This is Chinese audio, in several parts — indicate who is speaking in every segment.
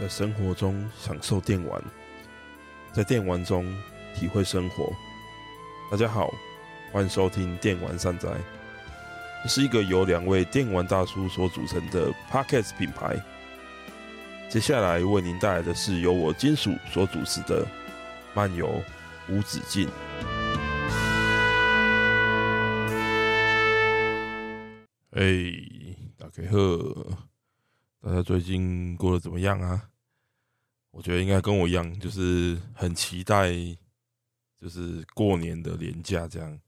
Speaker 1: 在生活中享受电玩，在电玩中体会生活。大家好，欢迎收听电玩善哉，这是一个由两位电玩大叔所组成的 Podcast 品牌。接下来为您带来的是由我金属所主持的漫游无止境。哎，大家好。大家最近过得怎么样啊？我觉得应该跟我一样，就是很期待，就是过年的年假这样，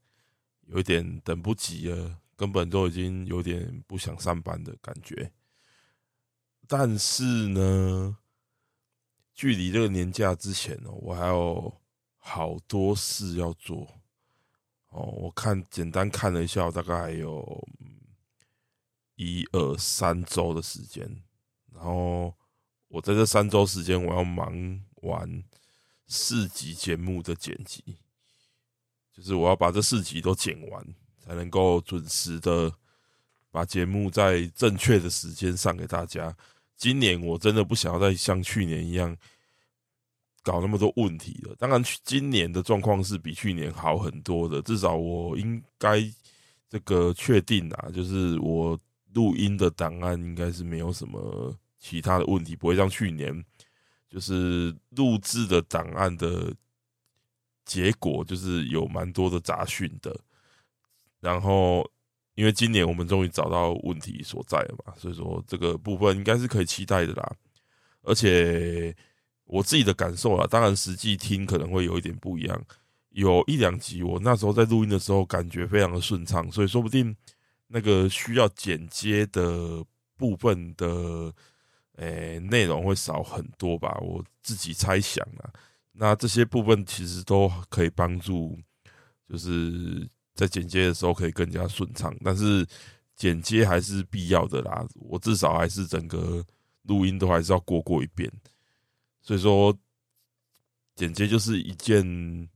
Speaker 1: 有一点等不及了，根本都已经有点不想上班的感觉。但是呢，距离这个年假之前呢，我还有好多事要做。哦，我看简单看了一下，大概还有。一二三周的时间，然后我在这三周时间，我要忙完四集节目的剪辑，就是我要把这四集都剪完，才能够准时的把节目在正确的时间上给大家。今年我真的不想要再像去年一样搞那么多问题了。当然，今年的状况是比去年好很多的，至少我应该这个确定啊，就是我。录音的档案应该是没有什么其他的问题，不会像去年，就是录制的档案的结果就是有蛮多的杂讯的。然后，因为今年我们终于找到问题所在了嘛，所以说这个部分应该是可以期待的啦。而且我自己的感受啊，当然实际听可能会有一点不一样。有一两集我那时候在录音的时候感觉非常的顺畅，所以说不定。那个需要剪接的部分的，诶、内容会少很多吧？我自己猜想啊。那这些部分其实都可以帮助，就是在剪接的时候可以更加顺畅。但是剪接还是必要的啦，我至少还是整个录音都还是要过过一遍。所以说，剪接就是一件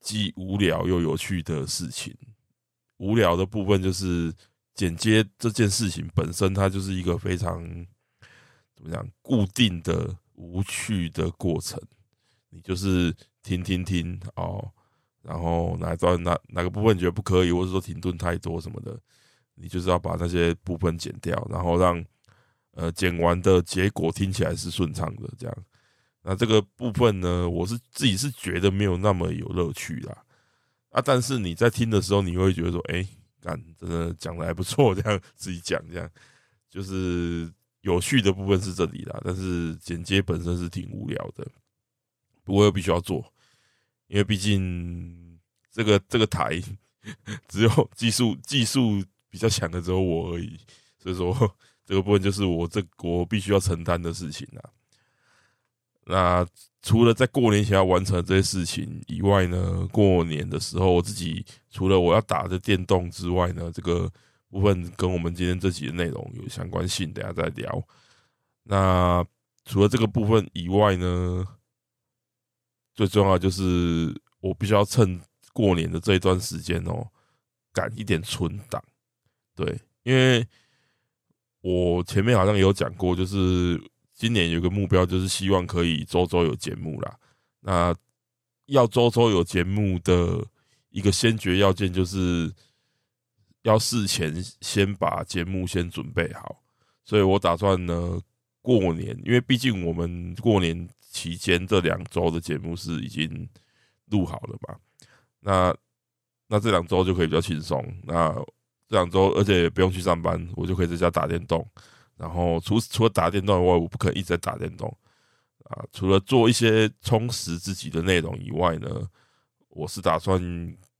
Speaker 1: 既无聊又有趣的事情。无聊的部分就是剪接这件事情本身，它就是一个非常怎么讲固定的无趣的过程。你就是听听听哦，然后哪段哪哪个部分觉得不可以，或者说停顿太多什么的，你就是要把那些部分剪掉，然后让呃剪完的结果听起来是顺畅的。这样，那这个部分呢，我是自己是觉得没有那么有乐趣啦。啊！但是你在听的时候，你会觉得说：“哎、欸，干，真的讲的还不错。”这样自己讲，这样就是有趣的部分是这里啦。但是剪接本身是挺无聊的，不过又必须要做，因为毕竟这个这个台 只有技术技术比较强的只有我而已，所以说这个部分就是我这我必须要承担的事情啦。那除了在过年前要完成这些事情以外呢，过年的时候我自己除了我要打的电动之外呢，这个部分跟我们今天这集的内容有相关性，等下再聊。那除了这个部分以外呢，最重要就是我必须要趁过年的这一段时间哦，赶一点存档。对，因为我前面好像有讲过，就是。今年有个目标，就是希望可以周周有节目啦。那要周周有节目的一个先决要件，就是要事前先把节目先准备好。所以我打算呢，过年，因为毕竟我们过年期间这两周的节目是已经录好了嘛。那那这两周就可以比较轻松。那这两周，而且也不用去上班，我就可以在家打电动。然后除除了打电动以外，我不可能一直在打电动啊。除了做一些充实自己的内容以外呢，我是打算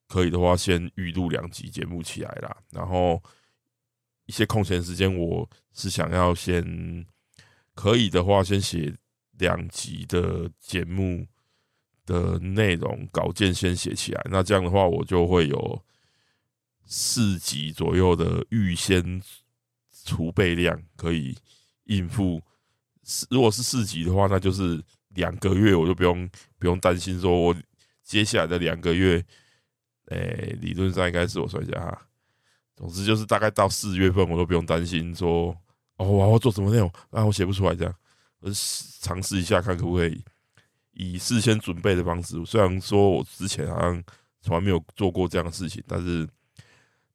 Speaker 1: 可以的话，先预录两集节目起来啦。然后一些空闲时间，我是想要先可以的话，先写两集的节目的内容稿件，先写起来。那这样的话，我就会有四集左右的预先。储备量可以应付，如果是四级的话，那就是两个月，我就不用不用担心，说我接下来的两个月，诶、理论上应该是我算一下哈，总之就是大概到四月份，我都不用担心说，哦，我要做什么内容啊，我写不出来这样，我尝试一下看可不可以以事先准备的方式。虽然说我之前好像从来没有做过这样的事情，但是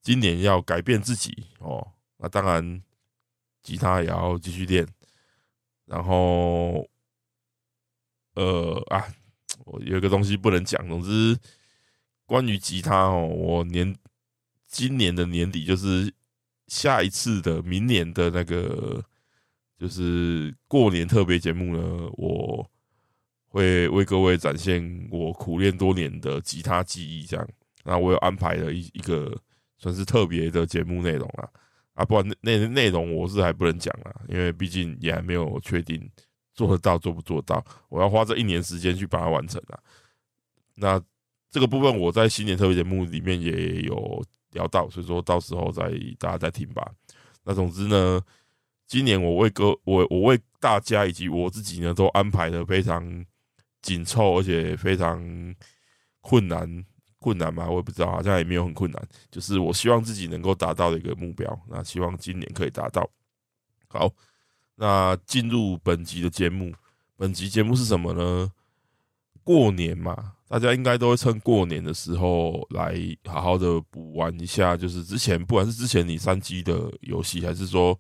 Speaker 1: 今年要改变自己哦。那当然，吉他也要继续练。然后，呃啊，我有一个东西不能讲。总之，关于吉他哦，我年今年的年底就是下一次的明年的那个。就是过年特别节目呢，我会为各位展现我苦练多年的吉他技艺，这样。那我有安排了一一个算是特别的节目内容啊，啊，不然内内内容我是还不能讲啊，因为毕竟也还没有确定做得到做不做到，我要花这一年时间去把它完成啊。那这个部分我在新年特别节目里面也有聊到，所以说到时候再大家再听吧。那总之呢。今年我为哥我我为大家以及我自己呢，都安排的非常紧凑，而且非常困难困难嘛，我也不知道，好像也没有很困难，就是我希望自己能够达到的一个目标。那希望今年可以达到。好，那进入本集的节目，本集节目是什么呢？过年嘛，大家应该都会趁过年的时候来好好的补玩一下，就是之前不管是之前你三 G 的游戏，还是说。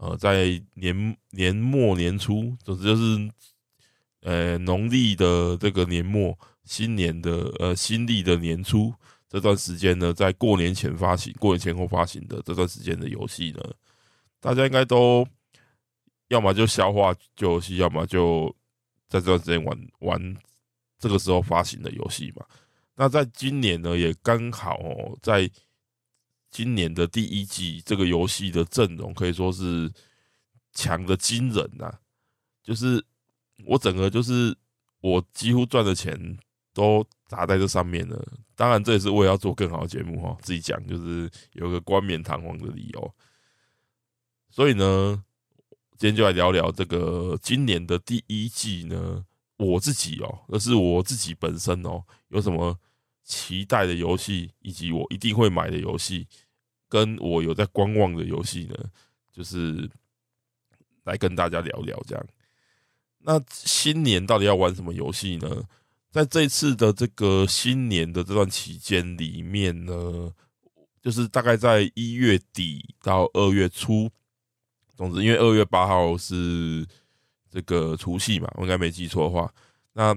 Speaker 1: 呃，在年年末年初，总之就是，呃，农历的这个年末，新年的呃新历的年初这段时间呢，在过年前发行，过年前后发行的这段时间的游戏呢，大家应该都要么就消化旧游戏，要么就在这段时间玩玩这个时候发行的游戏嘛。那在今年呢，也刚好哦，在。今年的第一季，这个游戏的阵容可以说是强的惊人呐！就是我整个就是我几乎赚的钱都砸在这上面了。当然，这也是为了要做更好的节目哈，自己讲就是有个冠冕堂皇的理由。所以呢，今天就来聊聊这个今年的第一季呢，我自己哦，那是我自己本身哦，有什么。期待的游戏，以及我一定会买的游戏，跟我有在观望的游戏呢，就是来跟大家聊聊这样。那新年到底要玩什么游戏呢？在这次的这个新年的这段期间里面呢，就是大概在一月底到二月初，总之因为二月八号是这个除夕嘛，我应该没记错的话，那。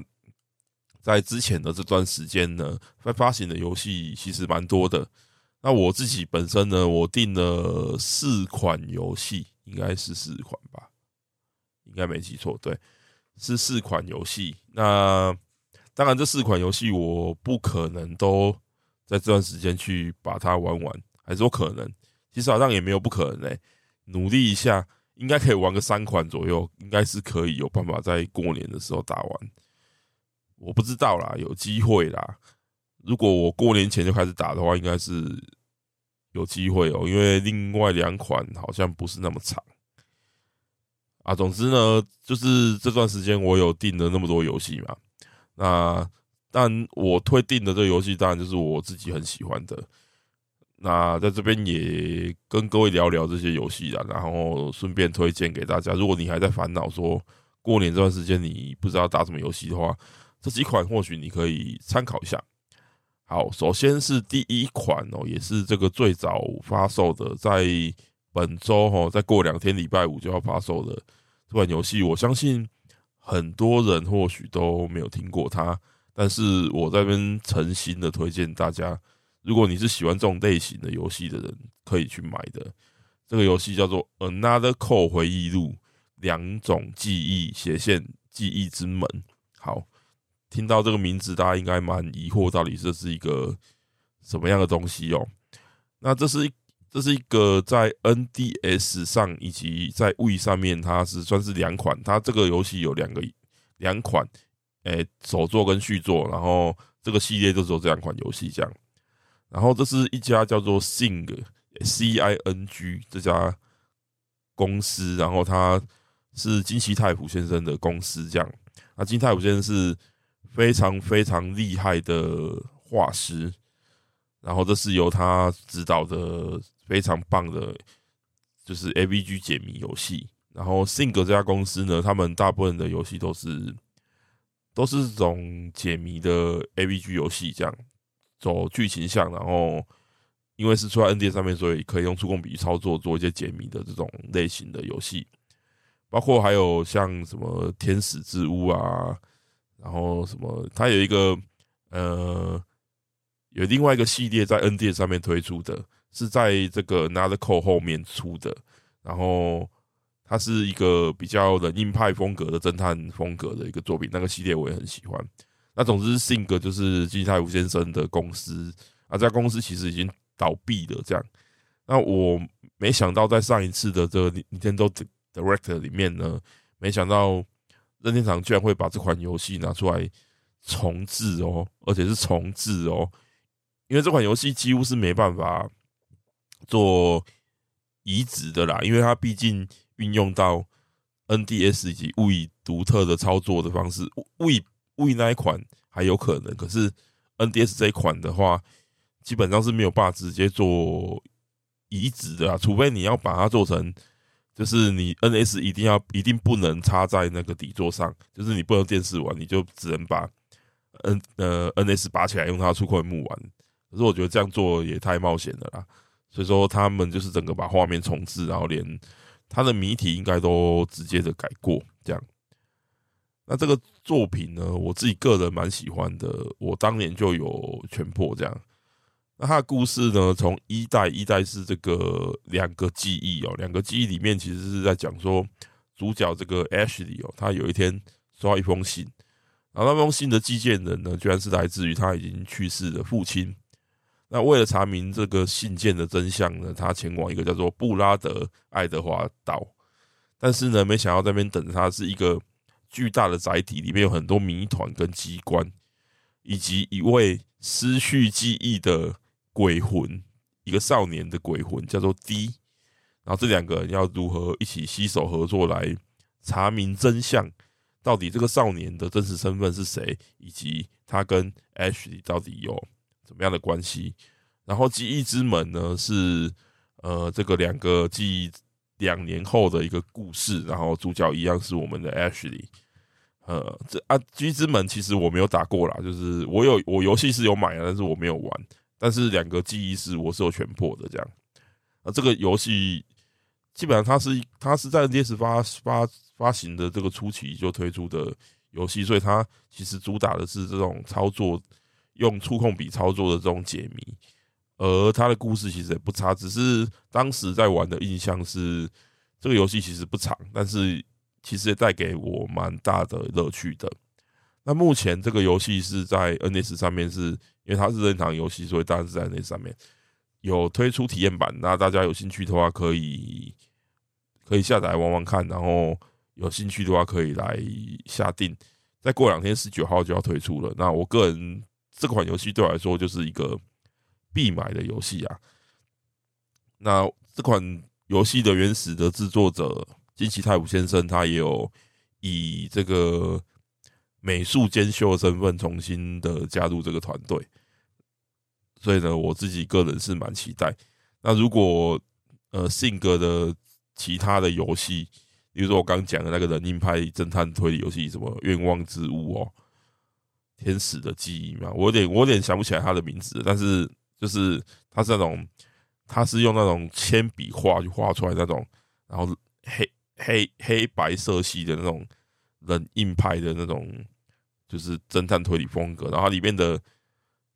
Speaker 1: 在之前的这段时间呢，发发行的游戏其实蛮多的。那我自己本身呢，我订了四款游戏，应该是四款吧，应该没记错，对，是四款游戏。那当然，这四款游戏我不可能都在这段时间去把它玩完，还是有可能。其实好像也没有不可能诶，努力一下，应该可以玩个三款左右，应该是可以有办法在过年的时候打完。我不知道啦，有机会啦。如果我过年前就开始打的话，应该是有机会哦。因为另外两款好像不是那么长啊。总之呢，就是这段时间我有订了那么多游戏嘛。那但我推定的这个游戏，当然就是我自己很喜欢的。那在这边也跟各位聊聊这些游戏啦，然后顺便推荐给大家。如果你还在烦恼说过年这段时间你不知道打什么游戏的话，这几款或许你可以参考一下。好，首先是第一款哦，也是这个最早发售的，在本周哈，再过两天礼拜五就要发售的这款游戏，我相信很多人或许都没有听过它，但是我在这边诚心的推荐大家，如果你是喜欢这种类型的游戏的人，可以去买的。这个游戏叫做《Another Code 回忆录》，两种记忆斜线记忆之门。好。听到这个名字，大家应该蛮疑惑，到底这是一个什么样的东西哦？那这是一，这是一个在 NDS 上以及在 Wii 上面，它是算是两款。它这个游戏有两个两款，诶，首作跟续作，然后这个系列就只有这两款游戏这样。然后这是一家叫做 Sing C I N G 这家公司，然后它是金西太普先生的公司这样。那金太普先生是。非常非常厉害的画师，然后这是由他指导的非常棒的，就是 AVG 解谜游戏。然后 Zynga 这家公司呢，他们大部分的游戏都是都是这种解谜的 AVG 游戏，这样。走剧情向，然后因为是出在 N D 上面，所以可以用触控笔操作做一些解谜的这种类型的游戏，包括还有像什么天使之屋啊，然后什么，它有一个呃有另外一个系列在 N D 上面推出的，是在这个 Another Code 后面出的，然后。它是一个比较冷硬派风格的侦探风格的一个作品，那个系列我也很喜欢。那总之性格就是金泰吾先生的公司啊，这家公司其实已经倒闭了。这样，那我没想到在上一次的这个 Nintendo Direct 里面呢，没想到任天堂居然会把这款游戏拿出来重制哦，而且是重制哦，因为这款游戏几乎是没办法做移植的啦，因为它毕竟。运用到 NDS 以及物以独特的操作的方式，Wii Wii 那一款还有可能，可是 NDS 这一款的话，基本上是没有办法直接做移植的啊，除非你要把它做成，就是你 NS 一定要一定不能插在那个底座上，就是你不能电视玩，你就只能把 N 呃 NS 拔起来用它触控木玩。可是我觉得这样做也太冒险了啦，所以说他们就是整个把画面重置，然后连。他的谜题应该都直接的改过，这样。那这个作品呢，我自己个人蛮喜欢的，我当年就有全破这样。那他的故事呢，从一代一代是这个两个记忆哦，两个记忆里面其实是在讲说，主角这个 Ashley 哦，他有一天收到一封信，然后那封信的寄件人呢，居然是来自于他已经去世的父亲。那为了查明这个信件的真相呢，他前往一个叫做布拉德爱德华岛，但是呢，没想到在那边等他是一个巨大的载体，里面有很多谜团跟机关，以及一位失去记忆的鬼魂，一个少年的鬼魂叫做 D，然后这两个人要如何一起携手合作来查明真相？到底这个少年的真实身份是谁？以及他跟 Ashley 到底有？什么样的关系？然后记忆之门呢？是呃，这个两个记忆两年后的一个故事。然后主角一样是我们的 Ashley。呃，这啊，记忆之门其实我没有打过啦，就是我有我游戏是有买的，但是我没有玩。但是两个记忆是我是有全破的这样。啊，这个游戏基本上它是它是在 NDS 发发发行的这个初期就推出的游戏，所以它其实主打的是这种操作。用触控笔操作的这种解谜，而它的故事其实也不差，只是当时在玩的印象是这个游戏其实不长，但是其实也带给我蛮大的乐趣的。那目前这个游戏是在 NS 上面，是因为它是任堂游戏，所以当然是在 NS 上面有推出体验版。那大家有兴趣的话，可以可以下载玩玩看，然后有兴趣的话可以来下定。再过两天十九号就要推出了。那我个人。这款游戏对我来说就是一个必买的游戏啊。那这款游戏的原始的制作者金崎太武先生，他也有以这个美术兼修的身份重新的加入这个团队，所以呢，我自己个人是蛮期待。那如果呃性格的其他的游戏，比如说我刚讲的那个冷硬派侦探推理游戏，什么愿望之屋哦。天使的记忆嘛，我有点我有点想不起来他的名字，但是就是他是那种，他是用那种铅笔画去画出来那种，然后黑黑黑白色系的那种冷硬派的那种，就是侦探推理风格，然后里面的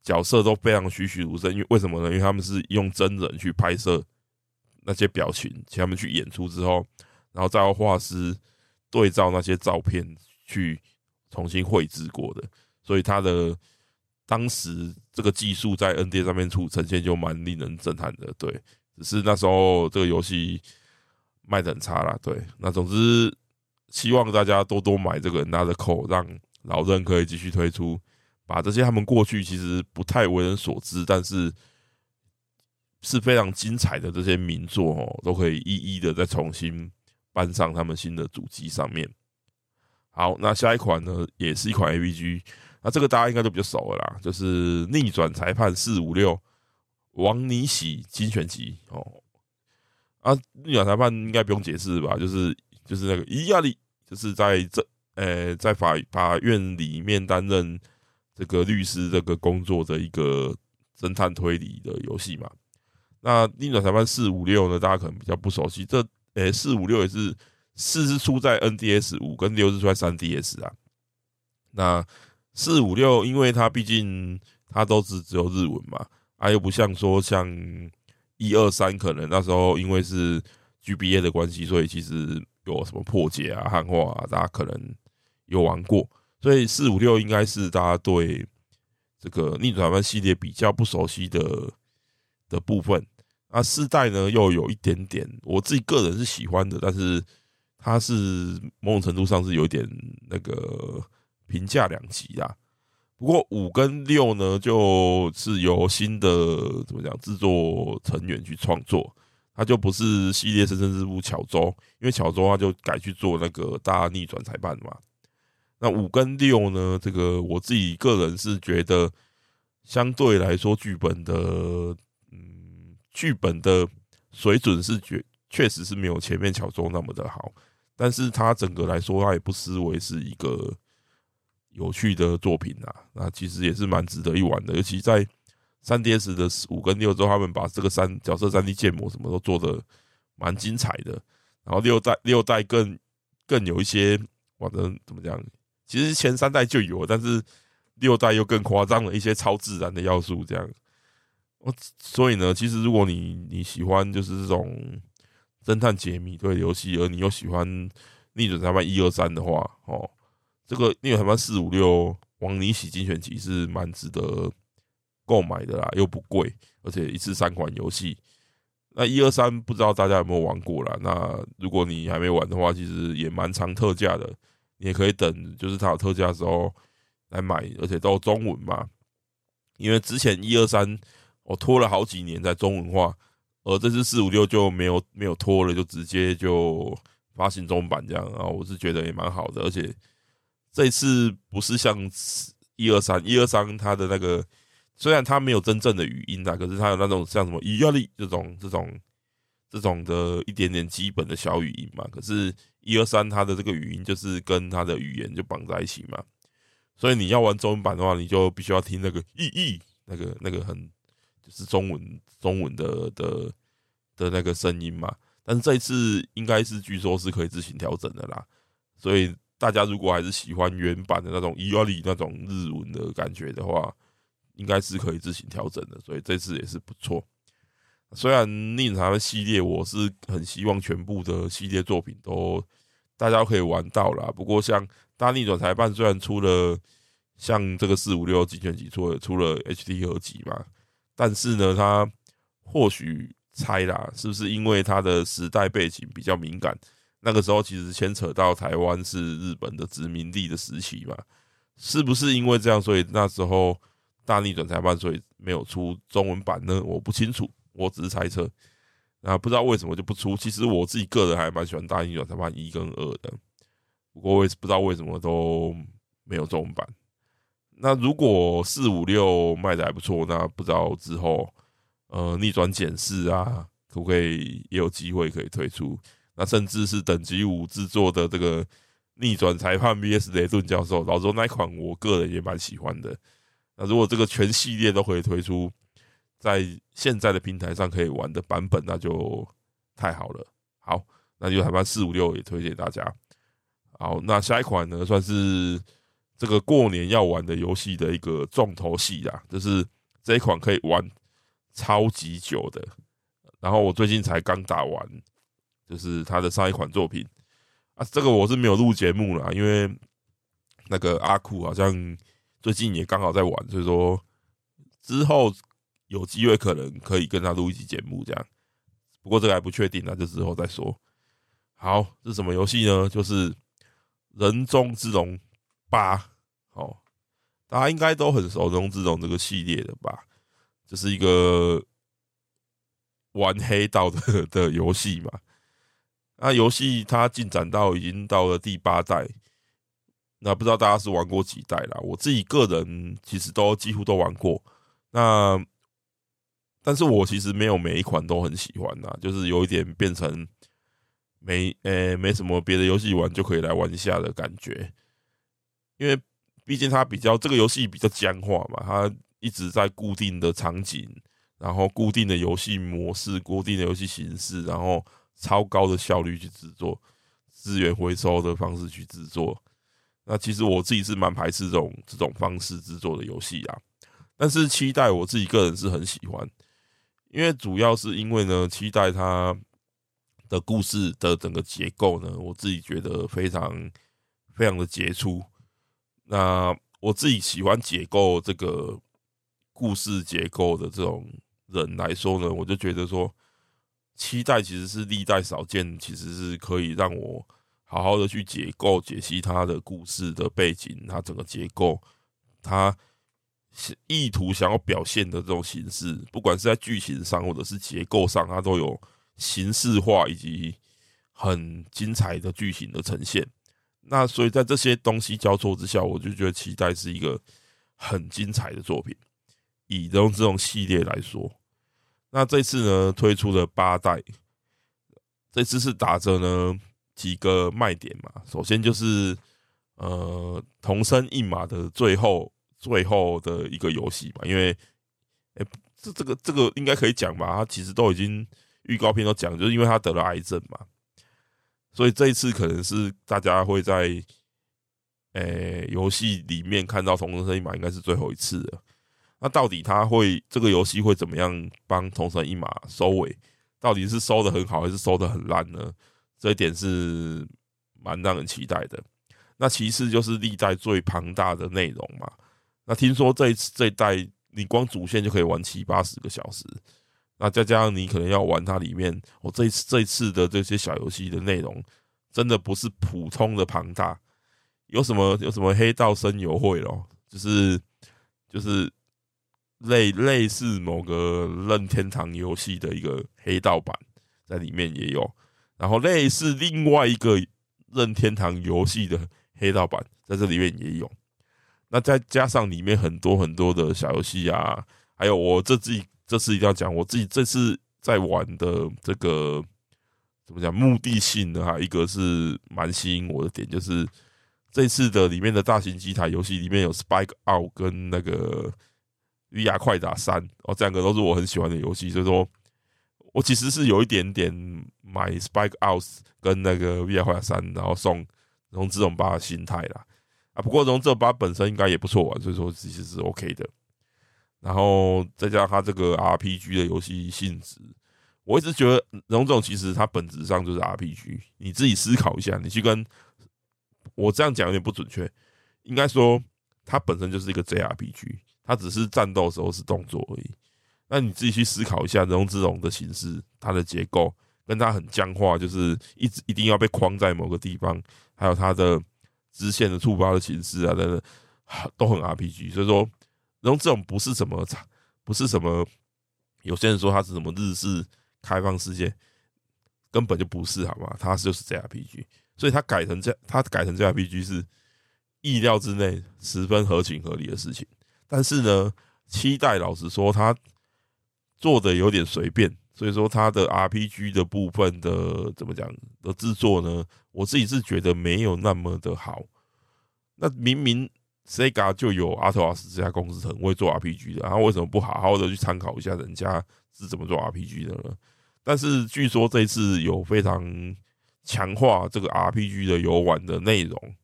Speaker 1: 角色都非常栩栩如生，因为为什么呢？因为他们是用真人去拍摄那些表情，请他们去演出之后，然后再由画师对照那些照片去重新绘制过的。所以他的当时这个技术在 ND 上面出呈现就蛮令人震撼的，对。只是那时候这个游戏卖得很差啦，对。那总之希望大家多多买这个 Another Code，让老任可以继续推出，把这些他们过去其实不太为人所知，但是是非常精彩的这些名作哦，都可以一一的再重新搬上他们新的主机上面。好，那下一款呢，也是一款 AVG。那这个大家应该都比较熟了啦，就是逆转裁判四五六王尼喜精选集哦。啊，逆转裁判应该不用解释吧？就是就是那个伊亚利，就是在这呃在法法院里面担任这个律师这个工作的一个侦探推理的游戏嘛。那逆转裁判四五六呢，大家可能比较不熟悉。这诶四五六也是四是出在 NDS，五跟六是出在 3DS 啊。那四五六，因为它毕竟它都是只有日文嘛，啊又不像说像一二三，可能那时候因为是 GBA 的关系，所以其实有什么破解啊、汉化啊，大家可能有玩过。所以四五六应该是大家对这个逆转裁判系列比较不熟悉的的部分。那四代呢，又有一点点，我自己个人是喜欢的，但是它是某种程度上是有点那个评价两极啦。不过五跟六呢，就是由新的怎么讲制作成员去创作，它就不是系列生生之父巧周，因为巧周他就改去做那个大逆转裁判嘛。那五跟六呢，这个我自己个人是觉得相对来说剧本的。嗯剧本的水准是确确实是没有前面巧周那么的好，但是它整个来说，它也不失为是一个有趣的作品啊。那其实也是蛮值得一玩的，尤其在 3DS 的五跟六之后，他们把这个三角色 3D 建模什么都做的蛮精彩的。然后六代六代更更有一些，反正怎么讲？其实前三代就有，但是六代又更夸张了一些超自然的要素，这样。所以呢，其实如果你你喜欢就是这种侦探解谜对游戏，而你又喜欢逆转裁判一二三的话，哦，这个逆转裁判四五六王尼喜精选集是蛮值得购买的啦，又不贵，而且一次三款游戏。那一二三不知道大家有没有玩过啦？那如果你还没玩的话，其实也蛮常特价的，你也可以等就是它有特价的时候来买，而且都中文嘛，因为之前一二三。我拖了好几年在中文化，而这次四五六就没有没有拖了，就直接就发行中文版这样啊，我是觉得也蛮好的，而且这次不是像一二三一二三它的那个，虽然它没有真正的语音啊，可是它有那种像什么伊亚利这种这种这种的一点点基本的小语音嘛，可是一二三它的这个语音就是跟它的语言就绑在一起嘛，所以你要玩中文版的话，你就必须要听那个意译那个那个很。就是中文中文的的的那个声音嘛，但是这一次应该是据说是可以自行调整的啦，所以大家如果还是喜欢原版的那种伊奥里那种日文的感觉的话，应该是可以自行调整的，所以这次也是不错。虽然逆转裁系列我是很希望全部的系列作品都大家可以玩到啦，不过像大逆转裁判虽然出了像这个四五六精选集出了出了 HD 合集嘛。但是呢，他或许猜啦，是不是因为他的时代背景比较敏感？那个时候其实牵扯到台湾是日本的殖民地的时期嘛，是不是因为这样，所以那时候大逆转裁判所以没有出中文版呢？我不清楚，我只是猜测。那不知道为什么就不出？其实我自己个人还蛮喜欢大逆转裁判一跟二的，不过我也不知道为什么都没有中文版。那如果四五六卖的还不错，那不知道之后，呃，逆转检视啊，可不可以也有机会可以推出？那甚至是等级五制作的这个逆转裁判 VS 雷顿教授，老实说那一款我个人也蛮喜欢的。那如果这个全系列都可以推出在现在的平台上可以玩的版本，那就太好了。好，那就裁判四五六也推荐大家。好，那下一款呢，算是。这个过年要玩的游戏的一个重头戏啦，就是这一款可以玩超级久的。然后我最近才刚打完，就是他的上一款作品啊，这个我是没有录节目了，因为那个阿酷好像最近也刚好在玩，所以说之后有机会可能可以跟他录一集节目这样。不过这个还不确定啊，就之后再说。好，这是什么游戏呢？就是《人中之龙》。八，哦，大家应该都很熟人中之龙这个系列的吧？这是一个玩黑道的 的游戏嘛。那游戏它进展到已经到了第八代，那不知道大家是玩过几代啦？我自己个人其实都几乎都玩过。那但是我其实没有每一款都很喜欢呐，就是有一点变成没呃、欸、没什么别的游戏玩就可以来玩一下的感觉，因为毕竟它比较这个游戏比较僵化嘛，它一直在固定的场景，然后固定的游戏模式、固定的游戏形式，然后超高的效率去制作，资源回收的方式去制作。那其实我自己是蛮排斥这种这种方式制作的游戏啊，但是期待我自己个人是很喜欢，因为主要是因为呢，期待它的故事的整个结构呢，我自己觉得非常非常的杰出。那我自己喜欢解构这个故事结构的这种人来说呢，我就觉得说，期待其实是历代少见，其实是可以让我。好好的去解构、解析他的故事的背景，他整个结构，他意图想要表现的这种形式，不管是在剧情上或者是结构上，它都有形式化以及很精彩的剧情的呈现。那所以在这些东西交错之下，我就觉得期待是一个很精彩的作品。以这种这种系列来说，那这次呢推出了八代，这次是打着呢。几个卖点嘛，首先就是呃，同生一马的最后最后的一个游戏嘛，因为哎、这这个这个应该可以讲吧？他其实都已经预告片都讲，就是因为他得了癌症嘛，所以这一次可能是大家会在呃游戏里面看到同生一马，应该是最后一次了。那到底他会这个游戏会怎么样帮同生一马收尾？到底是收的很好，还是收的很烂呢？这一点是蛮让人期待的。那其次就是历代最庞大的内容嘛。那听说这一次这一代，你光主线就可以玩七八十个小时。那再加上你可能要玩它里面，我这一次这一次的这些小游戏的内容，真的不是普通的庞大。有什么有什么黑道声游会咯，就是就是类类似某个任天堂游戏的一个黑道版，在里面也有。然后类似另外一个任天堂游戏的黑道版，在这里面也有。那再加上里面很多很多的小游戏啊，还有我这自己这次一定要讲，我自己这次在玩的这个怎么讲目的性的哈，一个是蛮吸引我的点，就是这次的里面的大型机台游戏里面有 Spike Out 跟那个 VR 快打三哦，这两个都是我很喜欢的游戏，所以说。我其实是有一点点买 Spike Out 跟那个 VR 快打三，然后送龙之勇八的心态啦啊，不过龙之勇八本身应该也不错啊，所以说其实是 OK 的。然后再加上它这个 RPG 的游戏性质，我一直觉得龙之勇其实它本质上就是 RPG。你自己思考一下，你去跟我这样讲有点不准确，应该说它本身就是一个 JRPG，它只是战斗时候是动作而已。那你自己去思考一下，人中之龙的形式，它的结构跟它很僵化，就是一直一定要被框在某个地方，还有它的支线的触发的形式啊等等，都很 RPG。所以说，人中之龙不是什么，不是什么，有些人说它是什么日式开放世界，根本就不是，好吗？它就是 JRPG，所以它改成这，它改成 JRPG 是意料之内，十分合情合理的事情。但是呢，期待老实说，他。做的有点随便，所以说他的 RPG 的部分的怎么讲的制作呢？我自己是觉得没有那么的好。那明明 Sega 就有 Atlus 这家公司很会做 RPG 的，然后为什么不好好的去参考一下人家是怎么做 RPG 的呢？但是据说这次有非常强化这个 RPG 的游玩的内容，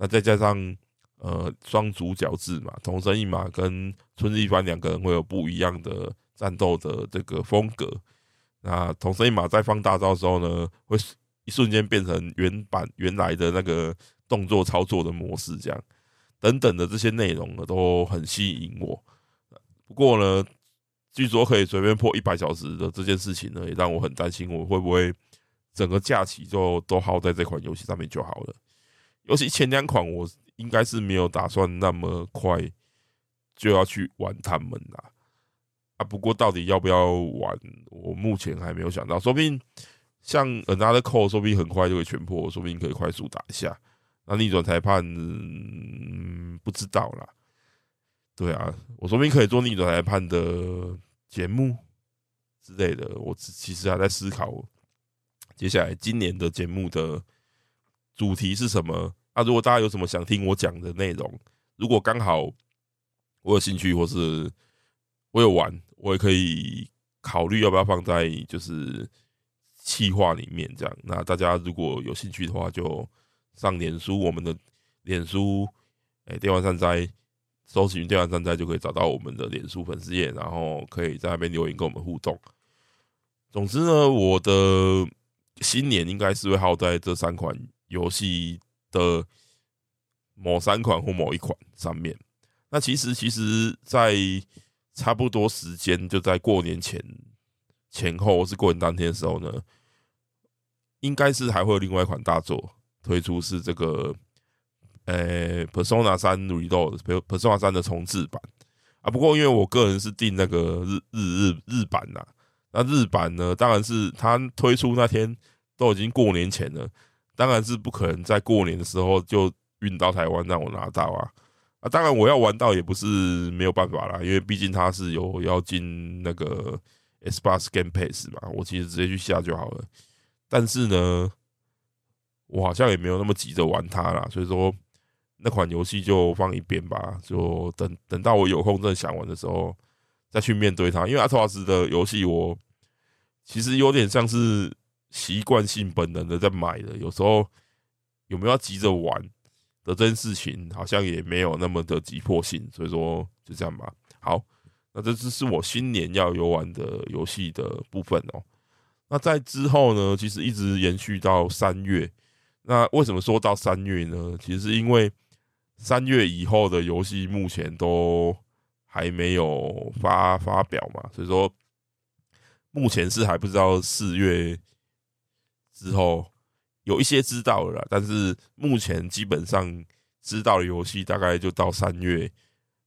Speaker 1: 那再加上呃双主角制嘛，同生一马跟春日一番两个人会有不一样的。战斗的这个风格，那同生一马在放大招的时候呢，会一瞬间变成原版原来的那个动作操作的模式，这样等等的这些内容呢，都很吸引我。不过呢，据说可以随便破一百小时的这件事情呢，也让我很担心，我会不会整个假期就都耗在这款游戏上面就好了。尤其前两款，我应该是没有打算那么快就要去玩他们啦。啊，不过到底要不要玩，我目前还没有想到。说不定像 Another Code，说不定很快就会全破，说不定可以快速打一下。那逆转裁判，嗯，不知道啦。对啊，我说不定可以做逆转裁判的节目之类的。我其实还在思考接下来今年的节目的主题是什么？啊，如果大家有什么想听我讲的内容，如果刚好我有兴趣，或是我有玩，我也可以考虑要不要放在就是企划里面这样。那大家如果有兴趣的话，就上脸书，我们的脸书，哎，电玩善哉，搜寻电玩善哉就可以找到我们的脸书粉丝页，然后可以在那边留言跟我们互动。总之呢，我的新年应该是会耗在这三款游戏的某三款或某一款上面。那其实，其实，在差不多时间，就在过年前前后，或是过年当天的时候呢，应该是还会有另外一款大作推出，是这个呃，Persona 3 Reload，Persona 3的重制版啊。不过，因为我个人是订那个日日日日版呐，那日版呢，当然是它推出那天都已经过年前了。当然是不可能在过年的时候就运到台湾让我拿到啊！啊，当然我要玩到也不是没有办法啦，因为毕竟它是有要进那个 Xbox Game Pass 嘛，我其实直接去下就好了。但是呢，我好像也没有那么急着玩它啦，所以说那款游戏就放一边吧，就等等到我有空真的想玩的时候再去面对它。因为阿托瓦斯的游戏，我其实有点像是。习惯性本能的在买的，有时候有没有要急着玩的这件事情，好像也没有那么的急迫性，所以说就这样吧。好，那这只是我新年要游玩的游戏的部分哦。那在之后呢，其实一直延续到三月。那为什么说到三月呢？其实因为三月以后的游戏目前都还没有发发表嘛，所以说目前是还不知道四月。之后有一些知道了啦，但是目前基本上知道的游戏大概就到三月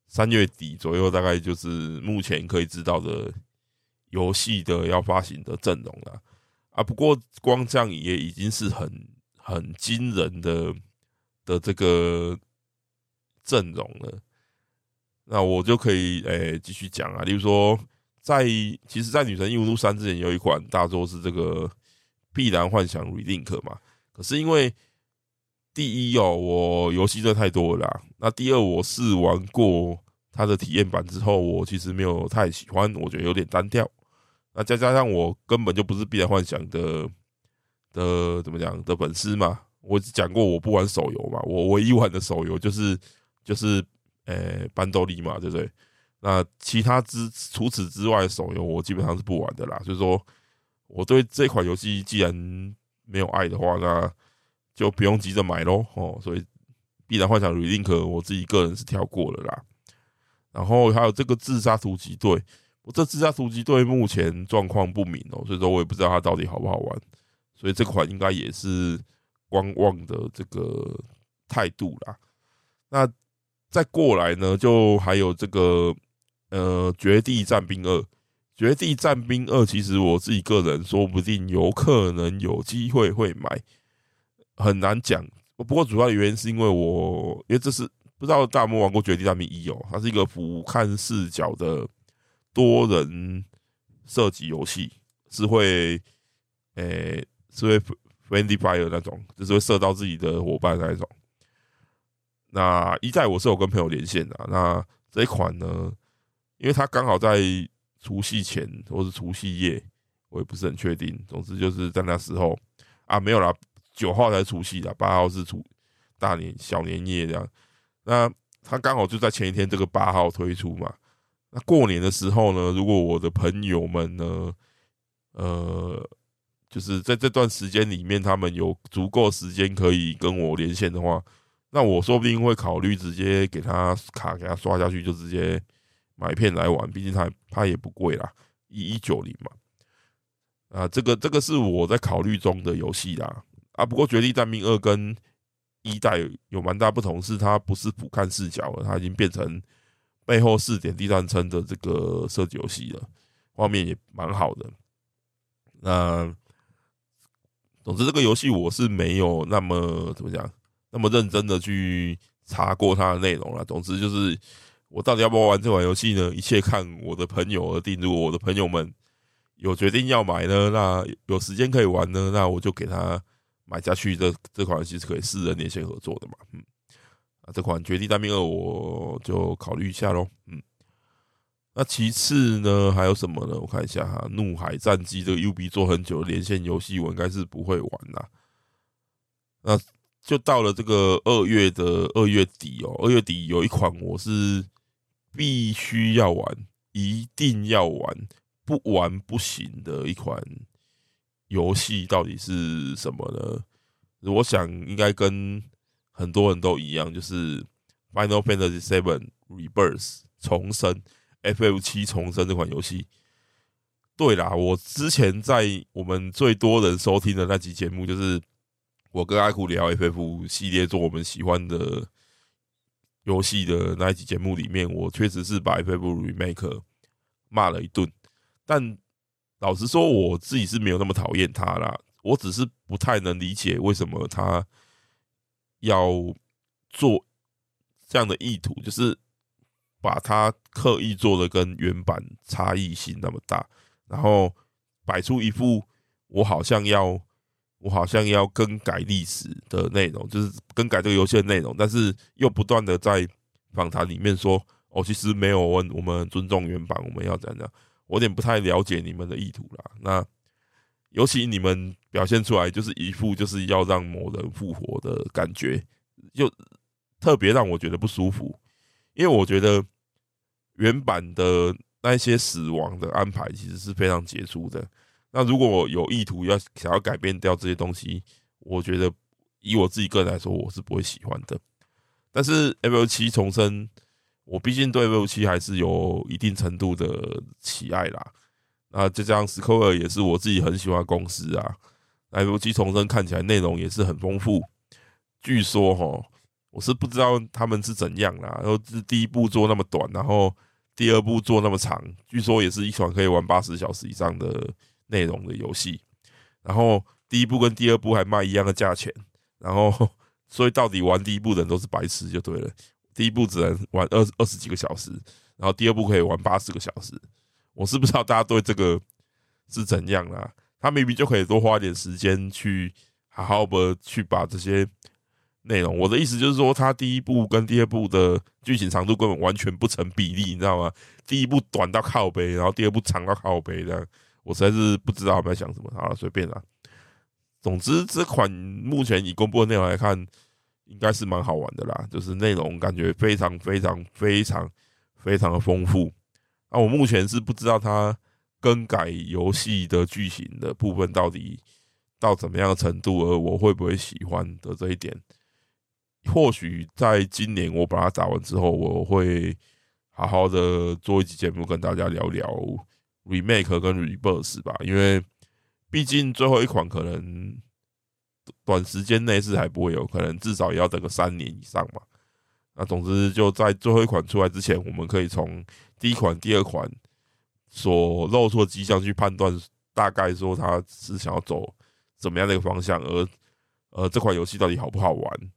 Speaker 1: 三月底左右，大概就是目前可以知道的游戏的要发行的阵容了啊。不过光这样也已经是很很惊人的的这个阵容了。那我就可以诶继续讲啊，例如说在其实，在《女神异闻录三》之前有一款大作是这个。必然幻想 Relink 嘛，可是因为第一哦，我游戏真的太多了啦。那第二，我试玩过它的体验版之后，我其实没有太喜欢，我觉得有点单调。那再加上我根本就不是必然幻想的的怎么讲的粉丝嘛，我讲过我不玩手游嘛，我唯一玩的手游就是就是呃班多利嘛，对不对？那其他之除此之外的手游，我基本上是不玩的啦。所以说。我对这款游戏既然没有爱的话，那就不用急着买喽哦。所以《碧蓝幻想 Relink》我自己个人是跳过了啦。然后还有这个自杀突击队，我这自杀突击队目前状况不明哦，所以说我也不知道它到底好不好玩。所以这款应该也是观望的这个态度啦。那再过来呢，就还有这个呃《绝地战兵二》。《绝地战兵二》其实我自己个人说不定有可能有机会会买，很难讲。不过主要原因是因为我，因为这是不知道大家有没有玩过《绝地战兵一》哦，它是一个俯瞰视角的多人射击游戏，是会，诶、是会 friendly fire 那种，就是会射到自己的伙伴那一种。那一代我是有跟朋友连线的，那这一款呢，因为它刚好在。除夕前或是除夕夜，我也不是很确定。总之就是在那时候啊，没有啦，九号才除夕啦，八号是除大年小年夜这样。那他刚好就在前一天这个八号推出嘛。那过年的时候呢，如果我的朋友们呢，呃，就是在这段时间里面，他们有足够时间可以跟我连线的话，那我说不定会考虑直接给他卡给他刷下去，就直接。买片来玩，毕竟它它也不贵啦，一一九零嘛。啊，这个这个是我在考虑中的游戏啦。啊，不过《绝地战兵二》跟一代有蛮大不同，是它不是俯瞰视角了，它已经变成背后四点地摊称的这个射击游戏了，画面也蛮好的。那总之，这个游戏我是没有那么怎么讲，那么认真的去查过它的内容了。总之就是。我到底要不要玩这款游戏呢？一切看我的朋友而定。如果我的朋友们有决定要买呢，那有时间可以玩呢，那我就给他买下去。这这款游戏是可以四人连线合作的嘛？嗯，啊，这款《绝地大兵二》我就考虑一下喽。嗯，那其次呢，还有什么呢？我看一下哈，《怒海战记》这个 UB 做很久连线游戏，我应该是不会玩啦。那就到了这个二月的二月底哦，二月底有一款我是必须要玩，一定要玩，不玩不行的一款游戏，到底是什么呢？我想应该跟很多人都一样，就是《Final Fantasy VII Rebirth》重生，FF 七重生这款游戏。对啦，我之前在我们最多人收听的那集节目，就是。我跟阿酷聊 FF 系列做我们喜欢的游戏的那一集节目里面，我确实是把 FF Remake 骂了一顿。但老实说，我自己是没有那么讨厌他啦。我只是不太能理解为什么他要做这样的意图，就是把他刻意做的跟原版差异性那么大，然后摆出一副我好像要。我好像要更改历史的内容，就是更改这个游戏的内容，但是又不断的在访谈里面说：“哦，其实没有问，我们尊重原版，我们要怎样？”我有点不太了解你们的意图啦。那尤其你们表现出来就是一副就是要让某人复活的感觉，就特别让我觉得不舒服。因为我觉得原版的那些死亡的安排其实是非常杰出的。那如果我有意图要想要改变掉这些东西，我觉得以我自己个人来说，我是不会喜欢的。但是 F. 七重生，我毕竟对 F. 七还是有一定程度的喜爱啦。那就这样，Square 也是我自己很喜欢的公司啊。FF 七重生看起来内容也是很丰富。据说齁，我是不知道他们是怎样啦。然后是第一部做那么短，然后第二部做那么长，据说也是一款可以玩八十小时以上的。内容的游戏，然后第一部跟第二部还卖一样的价钱，然后所以到底玩第一部的人都是白痴就对了。第一部只能玩二二十几个小时，然后第二部可以玩八十个小时。我是不知道大家对这个是怎样啦？他明明就可以多花点时间去好好的去把这些内容。我的意思就是说，他第一部跟第二部的剧情长度根本完全不成比例，你知道吗？第一部短到靠背，然后第二部长到靠背这样。我实在是不知道他们在想什么，好了，随便啦。总之，这款目前已公布的内容来看，应该是蛮好玩的啦。就是内容感觉非常非常非常非常的丰富。那我目前是不知道它更改游戏的剧情的部分到底到怎么样的程度，而我会不会喜欢的这一点，或许在今年我把它打完之后，我会好好的做一集节目跟大家聊聊。Remake 跟 Rebirth 吧，因为毕竟最后一款可能短时间内是还不会有，可能至少也要等个三年以上嘛。那总之就在最后一款出来之前，我们可以从第一款、第二款所露出的迹象去判断，大概说他是想要走怎么样的一个方向，而呃这款游戏到底好不好玩，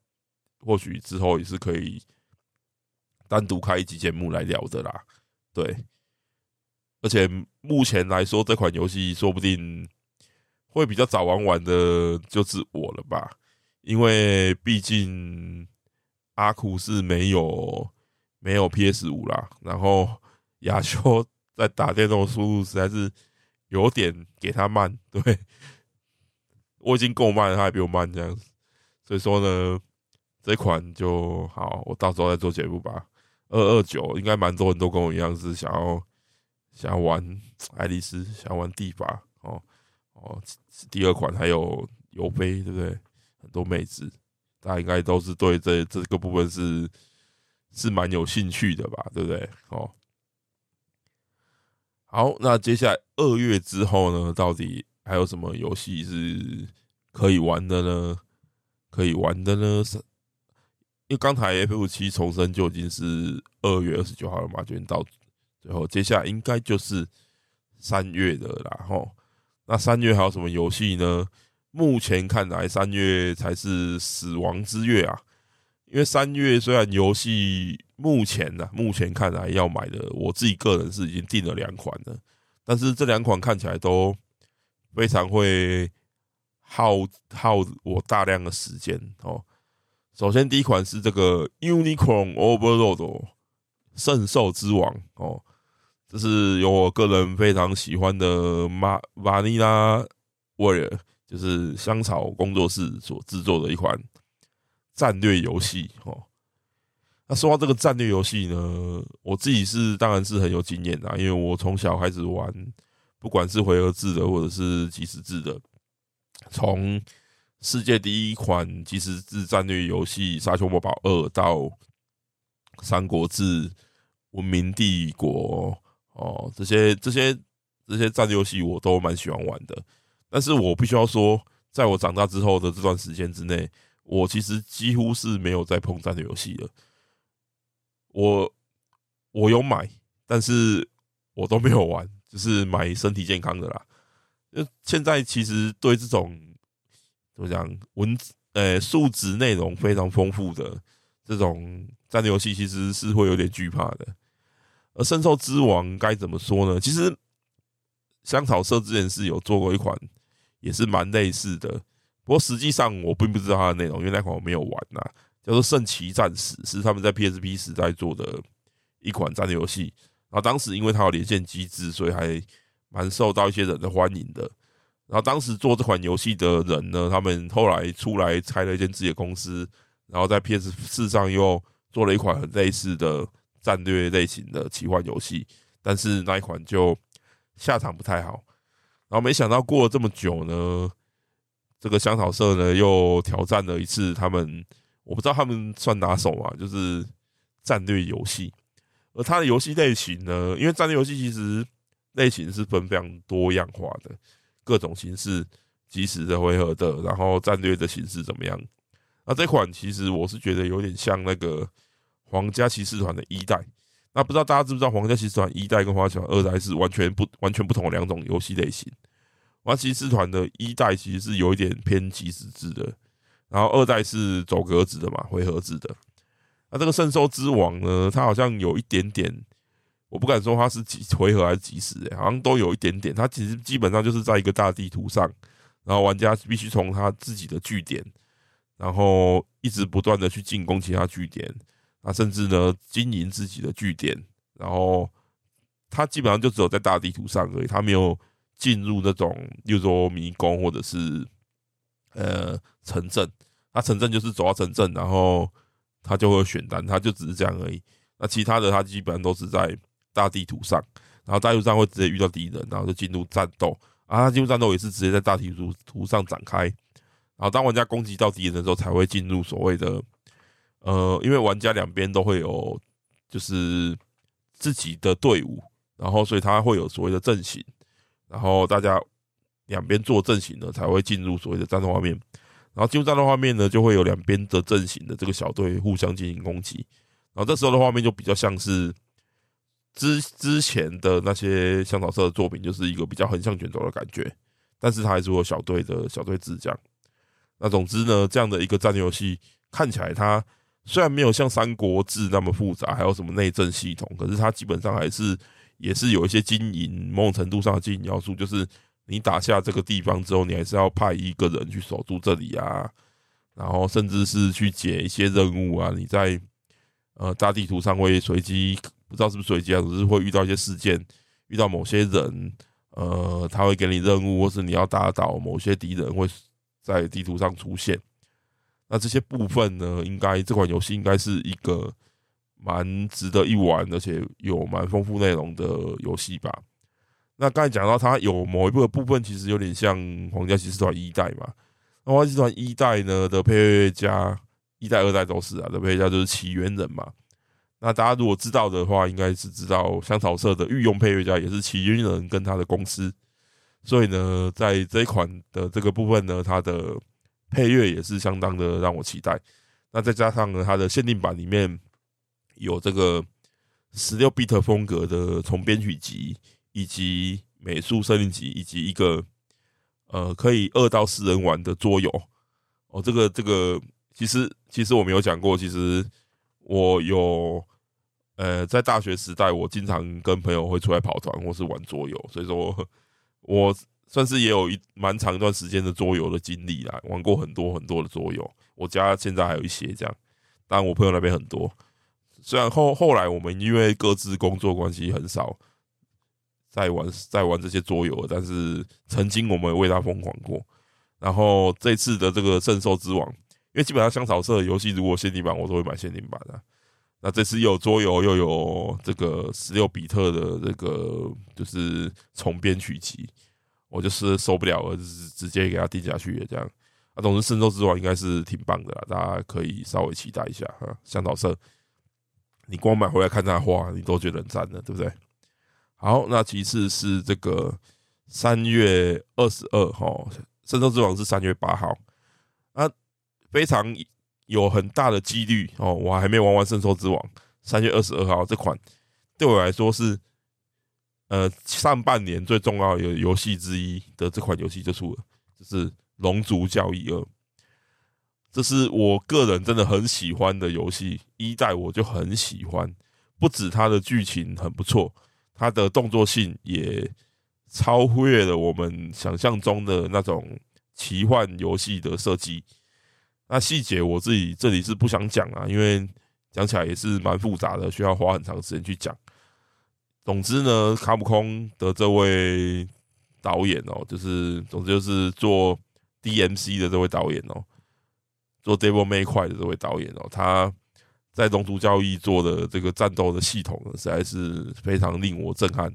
Speaker 1: 或许之后也是可以单独开一集节目来聊的啦。对。而且目前来说，这款游戏说不定会比较早玩完的，就是我了吧？因为毕竟阿库是没有没有 PS 五啦，然后亚修 在打电动速度实在是有点给他慢。对，我已经够慢，他还比我慢这样子。所以说呢，这款就好，我到时候再做节目吧。二二九应该蛮多人都跟我一样是想要。想玩爱丽丝，想玩蒂法哦哦，第二款还有尤菲，对不对？很多妹子，大家应该都是对这这个部分是是蛮有兴趣的吧，对不对？哦，好，那接下来二月之后呢，到底还有什么游戏是可以玩的呢？可以玩的呢？是，因为刚才 FF 七重生就已经是二月二十九号了嘛，就已经到。然后接下来应该就是三月的啦，吼。那三月还有什么游戏呢？目前看来，三月才是死亡之月啊。因为三月虽然游戏目前呢，目前看来要买的，我自己个人是已经订了两款了。但是这两款看起来都非常会耗耗我大量的时间哦。首先，第一款是这个 Unicorn Overlord 圣兽之王哦，这是由我个人非常喜欢的马 Vanilla Ware，就是香草工作室所制作的一款战略游戏哦。那说到这个战略游戏呢，我自己是当然是很有经验的，因为我从小开始玩，不管是回合制的或者是即时制的，从世界第一款即时制战略游戏《沙丘魔堡二》到《三国志》《文明帝国》哦，这些这些这些战略游戏我都蛮喜欢玩的。但是我必须要说，在我长大之后的这段时间之内，我其实几乎是没有在碰战略游戏了。我我有买，但是我都没有玩，就是买身体健康的啦。就现在其实对这种怎么讲文字呃数值内容非常丰富的这种战略游戏，其实是会有点惧怕的。而圣兽之王该怎么说呢？其实香草社之前是有做过一款，也是蛮类似的。不过实际上我并不知道它的内容，因为那款我没有玩呐。叫做《圣骑战士》，是他们在 PSP 时代做的一款战略游戏。然后当时因为它有连线机制，所以还蛮受到一些人的欢迎的。然后当时做这款游戏的人呢，他们后来出来开了一间自己的公司，然后在 PS 四上又做了一款很类似的战略类型的奇幻游戏，但是那一款就下场不太好。然后没想到过了这么久呢，这个香草社呢又挑战了一次他们。我不知道他们算拿手嘛，就是战略游戏，而它的游戏类型呢，因为战略游戏其实类型是分非常多样化的，各种形式，即时的、回合的，然后战略的形式怎么样？那这款其实我是觉得有点像那个皇家骑士团的一代。那不知道大家知不知道，皇家骑士团一代跟皇家骑士团二代是完全不完全不同的两种游戏类型。皇家骑士团的一代其实是有一点偏即时制的。然后二代是走格子的嘛，回合制的。那这个圣兽之王呢，它好像有一点点，我不敢说它是几回合还是即时，哎，好像都有一点点。它其实基本上就是在一个大地图上，然后玩家必须从他自己的据点，然后一直不断的去进攻其他据点，啊，甚至呢经营自己的据点。然后他基本上就只有在大地图上而已，他没有进入那种，比如说迷宫或者是。呃，城镇，那城镇就是走到城镇，然后他就会选单，他就只是这样而已。那其他的他基本上都是在大地图上，然后大地图上会直接遇到敌人，然后就进入战斗。啊，他进入战斗也是直接在大地图图上展开。然后当玩家攻击到敌人的时候，才会进入所谓的呃，因为玩家两边都会有就是自己的队伍，然后所以他会有所谓的阵型，然后大家。两边做阵型呢，才会进入所谓的战斗画面。然后进入战斗画面呢，就会有两边的阵型的这个小队互相进行攻击。然后这时候的画面就比较像是之之前的那些香草社的作品，就是一个比较横向卷轴的感觉。但是它还是有小队的小队制这样。那总之呢，这样的一个战略游戏看起来，它虽然没有像《三国志》那么复杂，还有什么内政系统，可是它基本上还是也是有一些经营某种程度上的经营要素，就是。你打下这个地方之后，你还是要派一个人去守住这里啊，然后甚至是去解一些任务啊。你在呃大地图上会随机，不知道是不是随机啊，只是会遇到一些事件，遇到某些人，呃，他会给你任务，或是你要打倒某些敌人会在地图上出现。那这些部分呢，应该这款游戏应该是一个蛮值得一玩，而且有蛮丰富内容的游戏吧。那刚才讲到，它有某一部的部分，其实有点像《皇家骑士团》一代嘛。那《皇家骑士团》一代呢的配乐家，一代、二代都是啊的配乐家，就是起源人嘛。那大家如果知道的话，应该是知道香草社的御用配乐家也是起源人跟他的公司。所以呢，在这一款的这个部分呢，它的配乐也是相当的让我期待。那再加上呢，它的限定版里面有这个十六 bit 风格的重编曲集。以及美术设定集，以及一个呃可以二到四人玩的桌游哦，这个这个其实其实我没有讲过，其实我有呃，在大学时代，我经常跟朋友会出来跑团或是玩桌游，所以说，我算是也有一蛮长一段时间的桌游的经历啦，玩过很多很多的桌游。我家现在还有一些这样，当然我朋友那边很多。虽然后后来我们因为各自工作关系很少再玩再玩这些桌游，但是曾经我们为他疯狂过。然后这次的这个圣兽之王，因为基本上香草社游戏如果限定版，我都会买限定版的。那这次又有桌游，又有这个十六比特的这个就是重编曲集，我就是受不了了，直直接给他定下去这样。啊，总之圣兽之王应该是挺棒的啦，大家可以稍微期待一下哈。向导社，你光买回来看他画，你都觉得很赞的，对不对？好，那其次是这个三月二十二号，圣兽之王是三月八号，啊，非常。有很大的几率哦，我还没玩完《圣兽之王》。三月二十二号这款对我来说是呃上半年最重要的游戏之一的这款游戏就出了，就是《龙族教义二》。这是我个人真的很喜欢的游戏，一代我就很喜欢，不止它的剧情很不错，它的动作性也超越了我们想象中的那种奇幻游戏的设计。那细节我自己这里是不想讲啊，因为讲起来也是蛮复杂的，需要花很长时间去讲。总之呢，卡普空的这位导演哦，就是总之就是做 DMC 的这位导演哦，做 Devil May Cry 的这位导演哦，他在《龙族交易》做的这个战斗的系统呢，实在是非常令我震撼。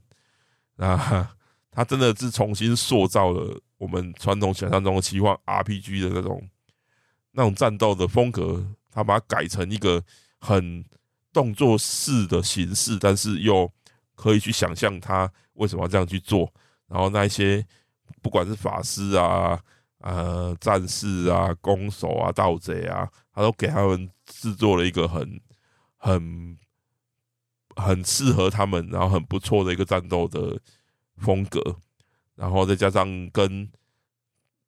Speaker 1: 那 他真的是重新塑造了我们传统想象中的奇幻 RPG 的那种。那种战斗的风格，他把它改成一个很动作式的形式，但是又可以去想象他为什么要这样去做。然后那一些不管是法师啊、呃战士啊、弓手啊、盗贼啊，他都给他们制作了一个很很很适合他们，然后很不错的一个战斗的风格。然后再加上跟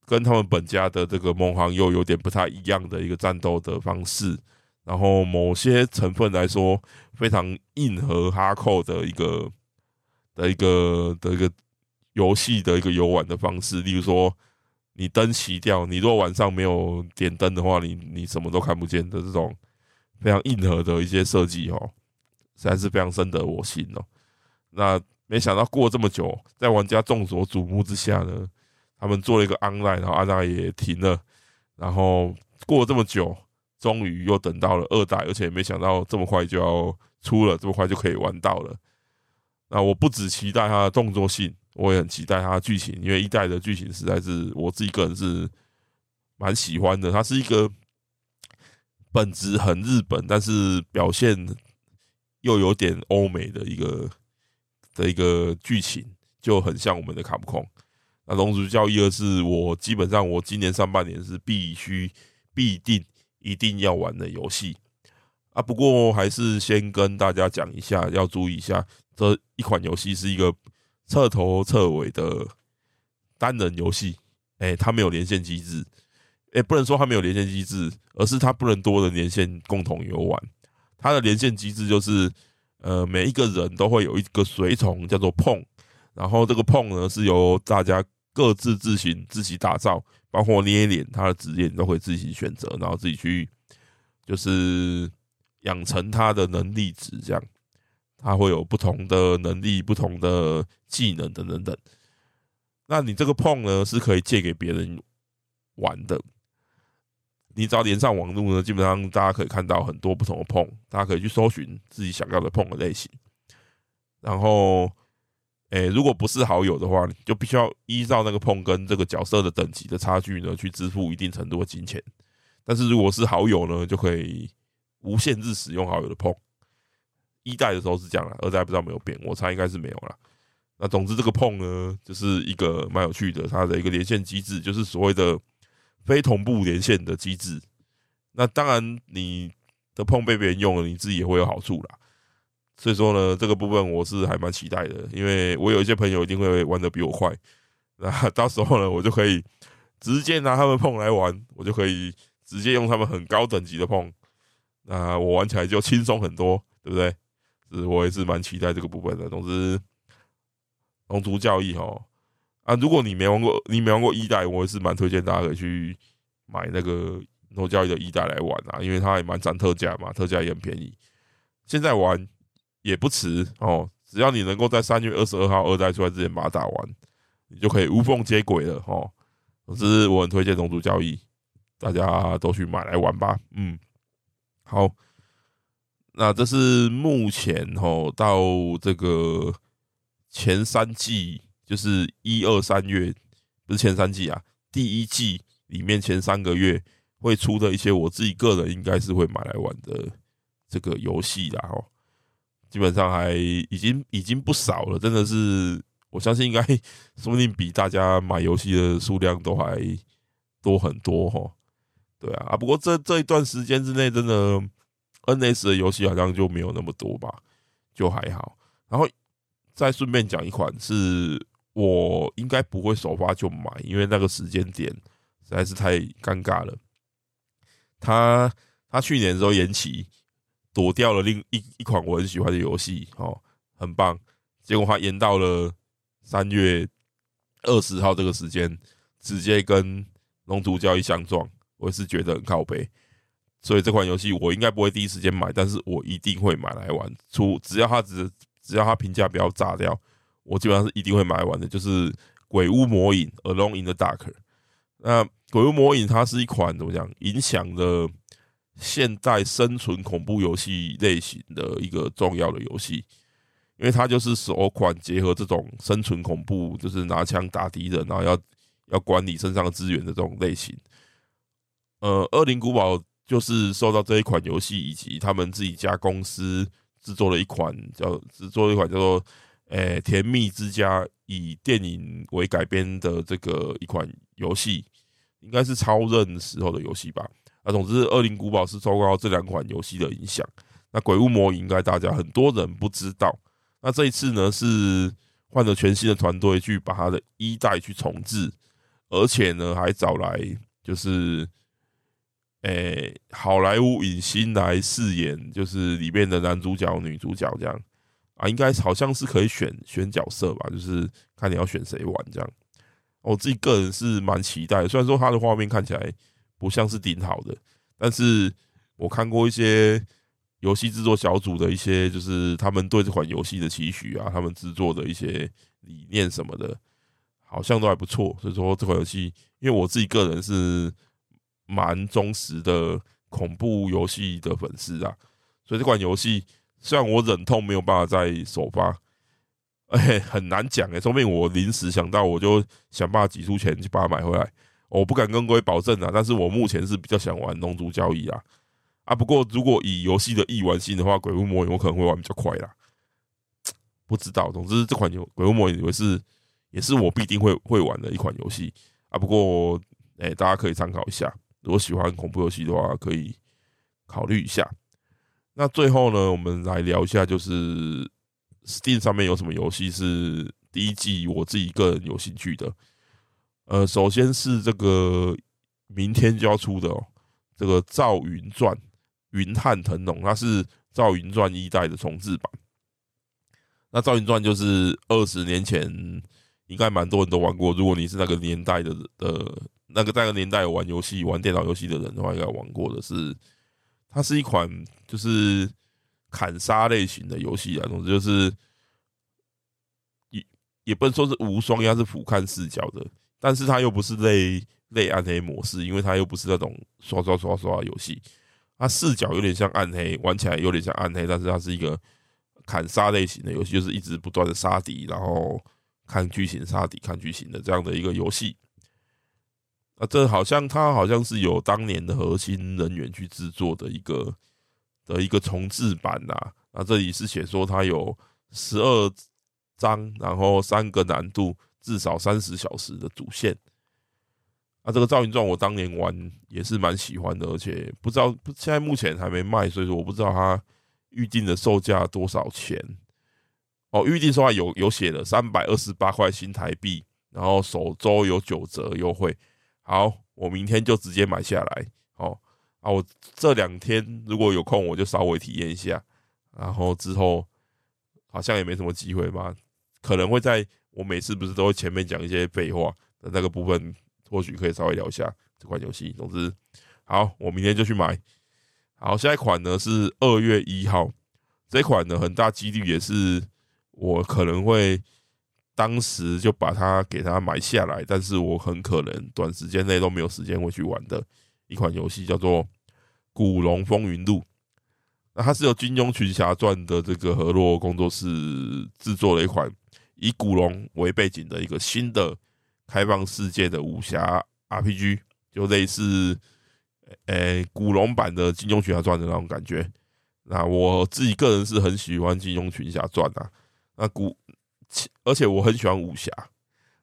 Speaker 1: 跟他们本家的这个蒙航又有点不太一样的一个战斗的方式，然后某些成分来说非常硬核哈扣的一个的一个的一个游戏的一个游玩的方式，例如说你灯熄掉，你如果晚上没有点灯的话，你你什么都看不见的这种非常硬核的一些设计哦，实在是非常深得我心哦。那没想到过这么久，在玩家众所瞩目之下呢。他们做了一个 online，然后 online 也停了，然后过了这么久，终于又等到了二代，而且没想到这么快就要出了，这么快就可以玩到了。那我不只期待它的动作性，我也很期待它的剧情，因为一代的剧情实在是我自己个人是蛮喜欢的。它是一个本质很日本，但是表现又有点欧美的一个的一个剧情，就很像我们的卡普空。那《龙族教义二》是我基本上我今年上半年是必须、必定、一定要玩的游戏啊。不过还是先跟大家讲一下，要注意一下，这一款游戏是一个彻头彻尾的单人游戏。哎，它没有连线机制。哎，不能说它没有连线机制，而是它不能多人连线共同游玩。它的连线机制就是，呃，每一个人都会有一个随从叫做碰。然后这个碰呢，是由大家各自自行自己打造，包括捏脸，他的职业你都可以自己选择，然后自己去就是养成他的能力值，这样他会有不同的能力、不同的技能等等等。那你这个碰呢，是可以借给别人玩的。你只要连上网络呢，基本上大家可以看到很多不同的碰，大家可以去搜寻自己想要的碰的类型，然后。诶，如果不是好友的话，你就必须要依照那个碰跟这个角色的等级的差距呢，去支付一定程度的金钱。但是如果是好友呢，就可以无限制使用好友的碰。一代的时候是这样啦，二代不知道没有变，我猜应该是没有啦。那总之这个碰呢，就是一个蛮有趣的，它的一个连线机制，就是所谓的非同步连线的机制。那当然，你的碰被别人用了，你自己也会有好处啦。所以说呢，这个部分我是还蛮期待的，因为我有一些朋友一定会玩的比我快，那 到时候呢，我就可以直接拿他们碰来玩，我就可以直接用他们很高等级的碰，那我玩起来就轻松很多，对不对？是我也是蛮期待这个部分的。总之，龙族教义哦啊，如果你没玩过，你没玩过一代，我也是蛮推荐大家可以去买那个龙族教义的一代来玩啊，因为它也蛮涨特价嘛，特价也很便宜。现在玩也不迟哦，只要你能够在三月二十二号二代出来之前把它打完，你就可以无缝接轨了哦。总之，我很推荐龙族交易，大家都去买来玩吧。嗯，好。那这是目前吼到这个前三季，就是一二三月，不是前三季啊，第一季里面前三个月会出的一些，我自己个人应该是会买来玩的这个游戏啦。哦，基本上还已经已经不少了，真的是我相信应该说不定比大家买游戏的数量都还多很多哈。对啊，啊不过这这一段时间之内，真的。NS 的游戏好像就没有那么多吧，就还好。然后再顺便讲一款，是我应该不会首发就买，因为那个时间点实在是太尴尬了。他他去年的时候延期，躲掉了另一一款我很喜欢的游戏，哦，很棒。结果他延到了三月二十号这个时间，直接跟《龙族交易》相撞，我是觉得很靠北。所以这款游戏我应该不会第一时间买，但是我一定会买来玩。出只要它只只要它评价不要炸掉，我基本上是一定会买来玩的。就是《鬼屋魔影》（Alone in the Dark）。那《鬼屋魔影》它是一款怎么讲，影响了现代生存恐怖游戏类型的一个重要的游戏，因为它就是首款结合这种生存恐怖，就是拿枪打敌人，然后要要管理身上资源的这种类型。呃，《恶灵古堡》。就是受到这一款游戏以及他们自己家公司制作了一款叫制作了一款叫做“诶甜蜜之家”以电影为改编的这个一款游戏，应该是超任时候的游戏吧。那总之，《恶灵古堡》是受到这两款游戏的影响。那《鬼屋魔影》应该大家很多人不知道。那这一次呢，是换了全新的团队去把它的一代去重置，而且呢，还找来就是。诶、好莱坞影星来饰演，就是里面的男主角、女主角这样啊，应该好像是可以选选角色吧，就是看你要选谁玩这样。我自己个人是蛮期待，虽然说它的画面看起来不像是顶好的，但是我看过一些游戏制作小组的一些，就是他们对这款游戏的期许啊，他们制作的一些理念什么的，好像都还不错。所以说这款游戏，因为我自己个人是。蛮忠实的恐怖游戏的粉丝啊，所以这款游戏虽然我忍痛没有办法在首发，哎，很难讲哎，说不定我临时想到，我就想办法挤出钱去把它买回来。我不敢跟各位保证啊，但是我目前是比较想玩《龙族交易》啊啊。不过如果以游戏的易玩性的话，《鬼屋魔影》我可能会玩比较快啦。不知道，总之这款游《鬼屋魔影》也是也是我必定会会玩的一款游戏啊。不过哎，大家可以参考一下。如果喜欢恐怖游戏的话，可以考虑一下。那最后呢，我们来聊一下，就是 Steam 上面有什么游戏是第一季我自己个人有兴趣的。呃，首先是这个明天就要出的哦，这个《赵云传》云汉腾龙，它是《赵云传》一代的重制版。那《赵云传》就是二十年前，应该蛮多人都玩过。如果你是那个年代的的。那个那个年代玩游戏、玩电脑游戏的人的话，应该玩过的是，它是一款就是砍杀类型的游戏啊，总之就是也也不能说是无双，应该是俯瞰视角的，但是它又不是类类暗黑模式，因为它又不是那种刷刷刷刷游戏，它视角有点像暗黑，玩起来有点像暗黑，但是它是一个砍杀类型的游戏，就是一直不断的杀敌，然后看剧情杀敌，看剧情的这样的一个游戏。啊，这好像它好像是有当年的核心人员去制作的一个的一个重制版呐。那这里是写说它有十二章，然后三个难度，至少三十小时的主线。啊，这个《赵云传》我当年玩也是蛮喜欢的，而且不知道现在目前还没卖，所以说我不知道它预定的售价多少钱。哦，预定说话有有写了三百二十八块新台币，然后首周有九折优惠。好，我明天就直接买下来。哦啊，我这两天如果有空，我就稍微体验一下，然后之后好像也没什么机会吧？可能会在我每次不是都会前面讲一些废话那个部分，或许可以稍微聊一下这款游戏。总之，好，我明天就去买。好，下一款呢是二月一号，这款呢很大几率也是我可能会当时就把它给它买下来，但是我很可能短时间内都没有时间会去玩的一款游戏，叫做《古龙风云录》。那它是由《金庸群侠传》的这个河洛工作室制作的一款以古龙为背景的一个新的开放世界的武侠 RPG，就类似诶古龙版的《金庸群侠传》的那种感觉。那我自己个人是很喜欢《金庸群侠传》啊，那古而且我很喜欢武侠，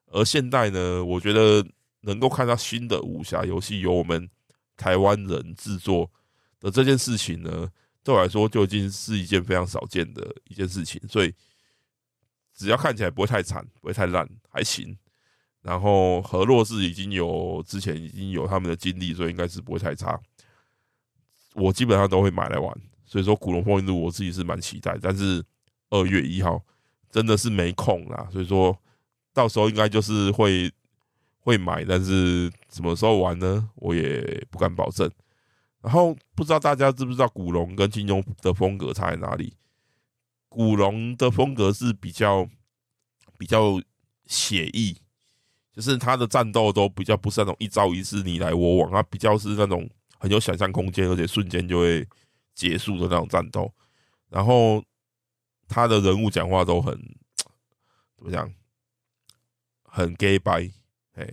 Speaker 1: 而现代呢，我觉得能够看到新的武侠游戏由我们台湾人制作的这件事情呢。对我来说，就已经是一件非常少见的一件事情，所以只要看起来不会太惨，不会太烂，还行。然后河洛是已经有之前已经有他们的经历，所以应该是不会太差。我基本上都会买来玩，所以说《古龙风云录》我自己是蛮期待，但是二月一号真的是没空啦，所以说到时候应该就是会会买，但是什么时候玩呢？我也不敢保证。然后不知道大家知不知道古龙跟金庸的风格差在哪里？古龙的风格是比较比较写意，就是他的战斗都比较不是那种一招一式你来我往，他比较是那种很有想象空间，而且瞬间就会结束的那种战斗。然后他的人物讲话都很怎么讲？很 gay 白，哎，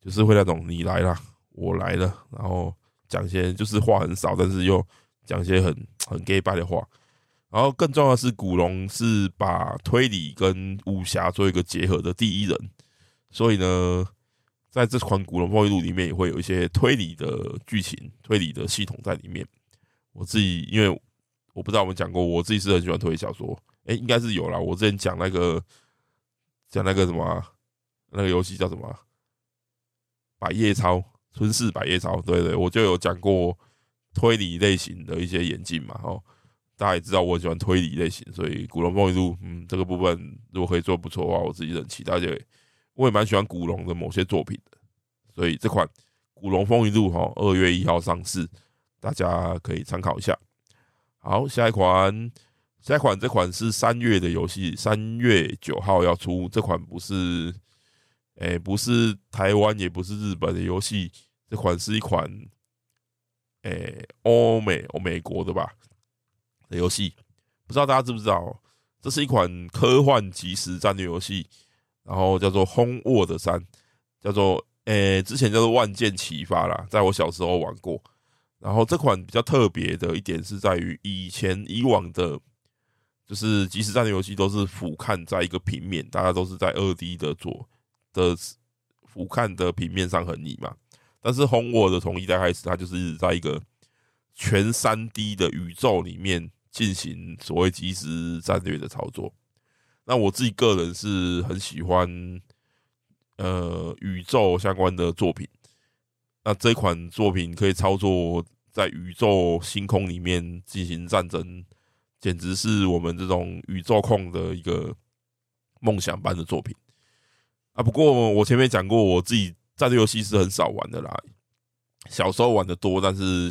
Speaker 1: 就是会那种你来了，我来了，然后。讲些就是话很少，但是又讲些很很 gay 掰的话。然后更重要的是，古龙是把推理跟武侠做一个结合的第一人，所以呢，在这款《古龙风云录》里面也会有一些推理的剧情、推理的系统在里面。我自己因为我不知道我们讲过，我自己是很喜欢推理小说，哎，应该是有啦。我之前讲那个讲那个什么那个游戏叫什么《百叶抄》。吞噬百叶抄，对对，我就有讲过推理类型的一些演进嘛，哦，大家也知道我很喜欢推理类型，所以《古龙风云录》嗯，这个部分如果可以做不错的话，我自己很期待，而且我也蛮喜欢古龙的某些作品的，所以这款《古龙风云录》哈，二月一号上市，大家可以参考一下。好，下一款，下一款这款是三月的游戏，三月九号要出，这款不是，诶，不是台湾，也不是日本的游戏。这款是一款，诶、欧美欧美国的吧的游戏，不知道大家知不知道？这是一款科幻即时战略游戏，然后叫做《Homeward 三》，叫做诶、之前叫做《万箭齐发》啦，在我小时候玩过。然后这款比较特别的一点是在于，以前以往的，就是即时战略游戏都是俯瞰在一个平面，大家都是在二 D 的左的俯瞰的平面上横移嘛。但是《Homeworld》从一代开始，它就是在一个全三 D 的宇宙里面进行所谓即时战略的操作。那我自己个人是很喜欢呃宇宙相关的作品。那这款作品可以操作在宇宙星空里面进行战争，简直是我们这种宇宙控的一个梦想般的作品啊！不过我前面讲过，我自己。战略游戏是很少玩的啦，小时候玩的多，但是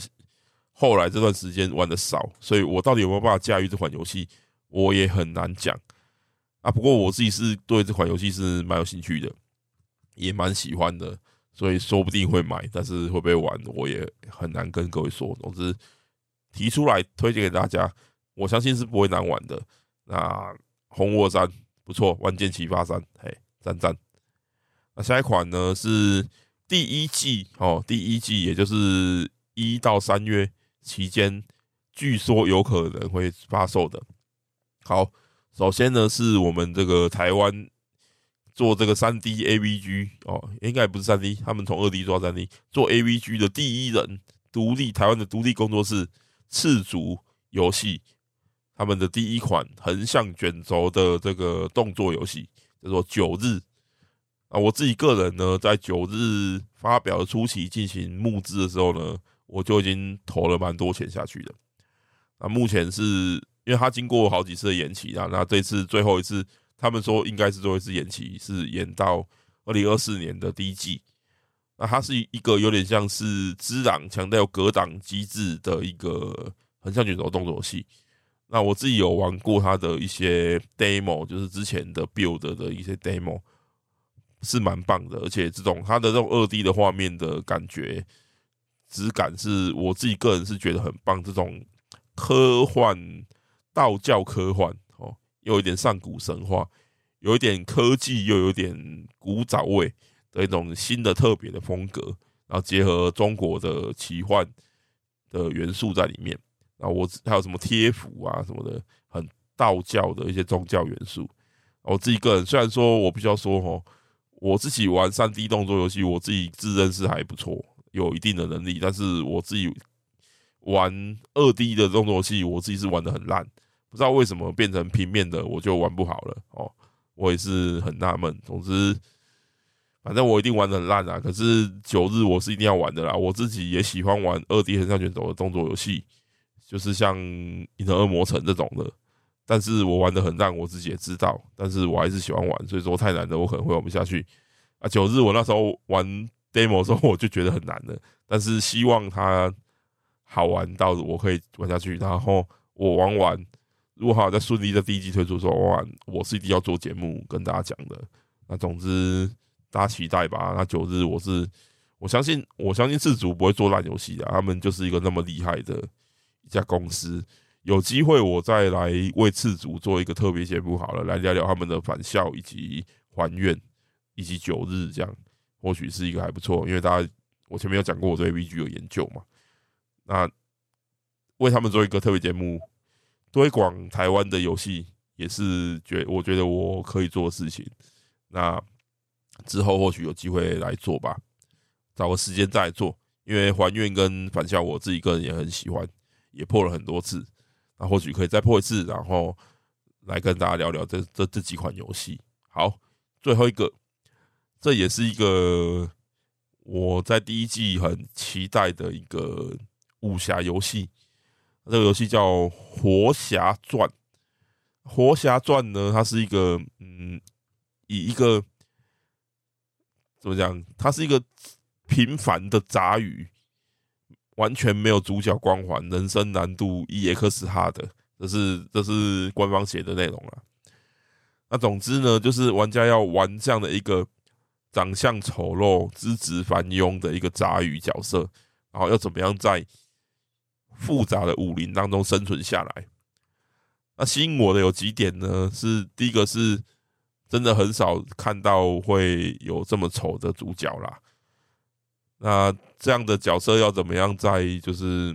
Speaker 1: 后来这段时间玩的少，所以我到底有没有办法驾驭这款游戏，我也很难讲啊。不过我自己是对这款游戏是蛮有兴趣的，也蛮喜欢的，所以说不定会买，但是会不会玩，我也很难跟各位说。总之提出来推荐给大家，我相信是不会难玩的。那红沃山不错，万箭齐发三，嘿，赞赞。那下一款呢是第一季哦，第一季也就是一到三月期间，据说有可能会发售的。好，首先呢是我们这个台湾做这个三 D AVG 哦，应该不是三 D，他们从二 D 做到三 D 做 AVG 的第一人，独立台湾的独立工作室赤足游戏，他们的第一款横向卷轴的这个动作游戏叫做《九日》。啊，我自己个人呢，在九日发表初期进行募资的时候呢，我就已经投了蛮多钱下去的。那，目前是因为他经过好几次的延期啊，那这次最后一次，他们说应该是最后一次延期，是延到二零二四年的第一季。那它是一个有点像是只狼强调格挡机制的一个横向卷轴动作戏。那我自己有玩过它的一些 demo，就是之前的 build 的一些 demo，是蛮棒的。而且这种它的这种二 D 的画面的感觉质感，是我自己个人是觉得很棒。这种科幻道教科幻哦，又有一点上古神话，有一点科技，又有点古早味。的一种新的特别的风格，然后结合中国的奇幻的元素在里面，然后我还有什么贴符啊什么的，很道教的一些宗教元素。我自己个人虽然说我必须要说齁，我自己玩三 D 动作游戏，我自己自认是还不错，有一定的能力，但是我自己玩二 D 的动作戏，我自己是玩的很烂，不知道为什么变成平面的我就玩不好了哦，我也是很纳闷。总之。反正我一定玩的很烂啊！可是九日我是一定要玩的啦。我自己也喜欢玩二 D 横向卷轴的动作游戏，就是像《银河恶魔城》这种的。但是我玩的很烂，我自己也知道。但是我还是喜欢玩，所以说太难了，我可能会玩不下去啊。九日我那时候玩 demo 的时候，我就觉得很难了。但是希望它好玩到我可以玩下去。然后我玩完，如果好在顺利在第一季推出的时候玩完，我是一定要做节目跟大家讲的。那总之。大家期待吧。那九日我是我相信，我相信赤烛不会做烂游戏的，他们就是一个那么厉害的一家公司。有机会我再来为赤烛做一个特别节目好了，来聊聊他们的返校以及还愿以及九日这样，或许是一个还不错。因为大家我前面有讲过我对 VG 有研究嘛，那为他们做一个特别节目，推广台湾的游戏也是觉我觉得我可以做的事情。那。之后或许有机会来做吧，找个时间再做。因为还愿跟返校，我自己个人也很喜欢，也破了很多次。那或许可以再破一次，然后来跟大家聊聊这这这几款游戏。好，最后一个，这也是一个我在第一季很期待的一个武侠游戏。这个游戏叫《活侠传》。《活侠传》呢，它是一个嗯，以一个。怎么讲？它是一个平凡的杂鱼，完全没有主角光环，人生难度 EX 哈的，这是这是官方写的内容了。那总之呢，就是玩家要玩这样的一个长相丑陋、资质凡庸的一个杂鱼角色，然后要怎么样在复杂的武林当中生存下来？那吸引我的有几点呢？是第一个是。真的很少看到会有这么丑的主角啦。那这样的角色要怎么样在就是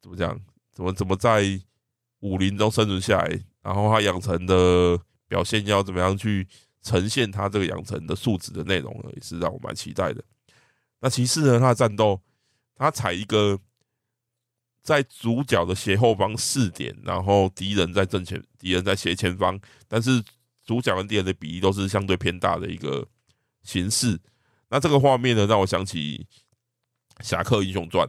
Speaker 1: 怎么讲？怎么怎么在武林中生存下来？然后他养成的表现要怎么样去呈现他这个养成的素质的内容呢？也是让我蛮期待的。那其次呢，他的战斗，他采一个。在主角的斜后方四点，然后敌人在正前，敌人在斜前方，但是主角跟敌人的比例都是相对偏大的一个形式。那这个画面呢，让我想起《侠客英雄传》。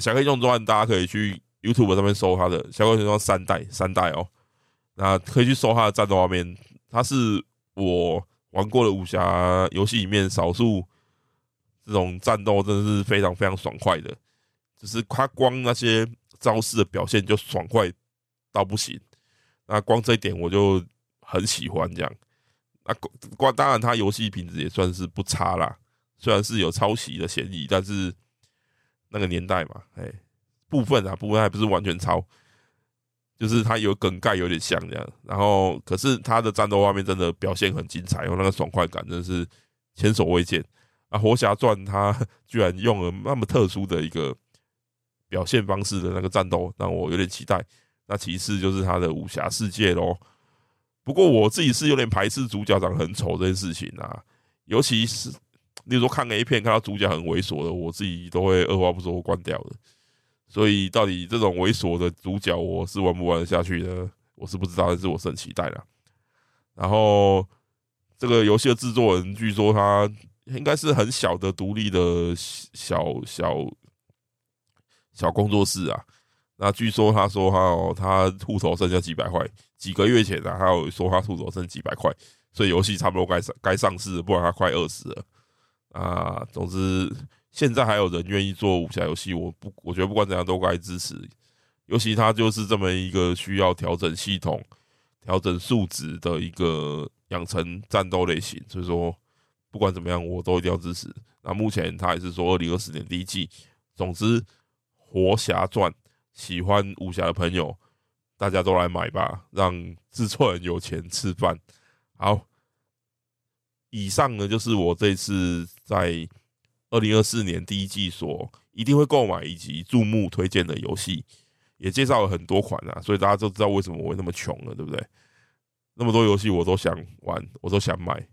Speaker 1: 《侠客英雄传》大家可以去 YouTube 上面搜他的《侠客英雄传》三代，三代哦。那可以去搜他的战斗画面，他是我玩过的武侠游戏里面少数这种战斗真的是非常非常爽快的。就是他光那些招式的表现就爽快到不行，那光这一点我就很喜欢这样。那光当然他游戏品质也算是不差啦，虽然是有抄袭的嫌疑，但是那个年代嘛，哎，部分啊部分还不是完全抄，就是他有梗概有点像这样。然后可是他的战斗画面真的表现很精彩，有那个爽快感真是前所未见。啊，《活侠传》他居然用了那么特殊的一个。表现方式的那个战斗让我有点期待。那其次就是他的武侠世界喽。不过我自己是有点排斥主角长得很丑这件事情啊，尤其是例如说看 A 片看到主角很猥琐的，我自己都会二话不说关掉的。所以到底这种猥琐的主角我是玩不玩得下去的，我是不知道，但是我是很期待的。然后这个游戏的制作人据说他应该是很小的独立的小小。小工作室啊，那据说他说他哦，他户头剩下几百块，几个月前啊，他有说他户头剩几百块，所以游戏差不多该上该上市，不然他快饿死了啊。总之，现在还有人愿意做武侠游戏，我不，我觉得不管怎样都该支持。尤其他就是这么一个需要调整系统、调整数值的一个养成战斗类型，所以说不管怎么样，我都一定要支持。那目前他也是说二零二四年第一季。总之，《活侠传》。喜欢武侠的朋友，大家都来买吧，让制作人有钱吃饭。好，以上呢就是我这次在二零二四年第一季所一定会购买以及注目推荐的游戏，也介绍了很多款啊，所以大家都知道为什么我会那么穷了，对不对？那么多游戏我都想玩，我都想买，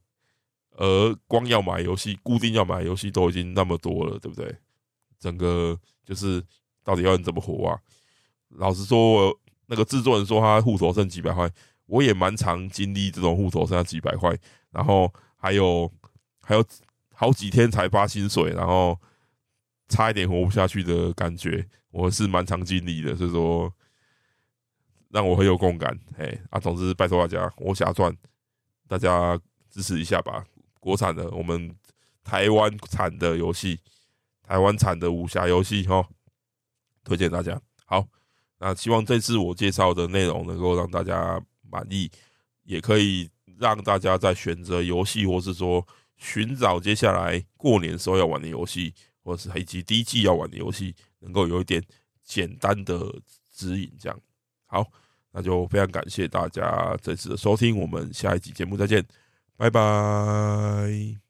Speaker 1: 而光要买游戏，固定要买游戏都已经那么多了，对不对？整个就是。到底要你怎么活啊？老实说，那个制作人说他户头剩几百块，我也蛮常经历这种户头剩下几百块，然后还有还有好几天才发薪水，然后差一点活不下去的感觉，我是蛮常经历的，所以说让我很有共感。哎，啊，总之拜托大家，《活侠传》大家支持一下吧，国产的，我们台湾产的游戏，台湾产的武侠游戏，哈。推荐大家，好，那希望这次我介绍的内容能够让大家满意，也可以让大家在选择游戏，或是说寻找接下来过年时候要玩的游戏，或者是以及第一季要玩的游戏，能够有一点简单的指引。这样，好，那就非常感谢大家这次的收听，我们下一集节目再见，拜拜。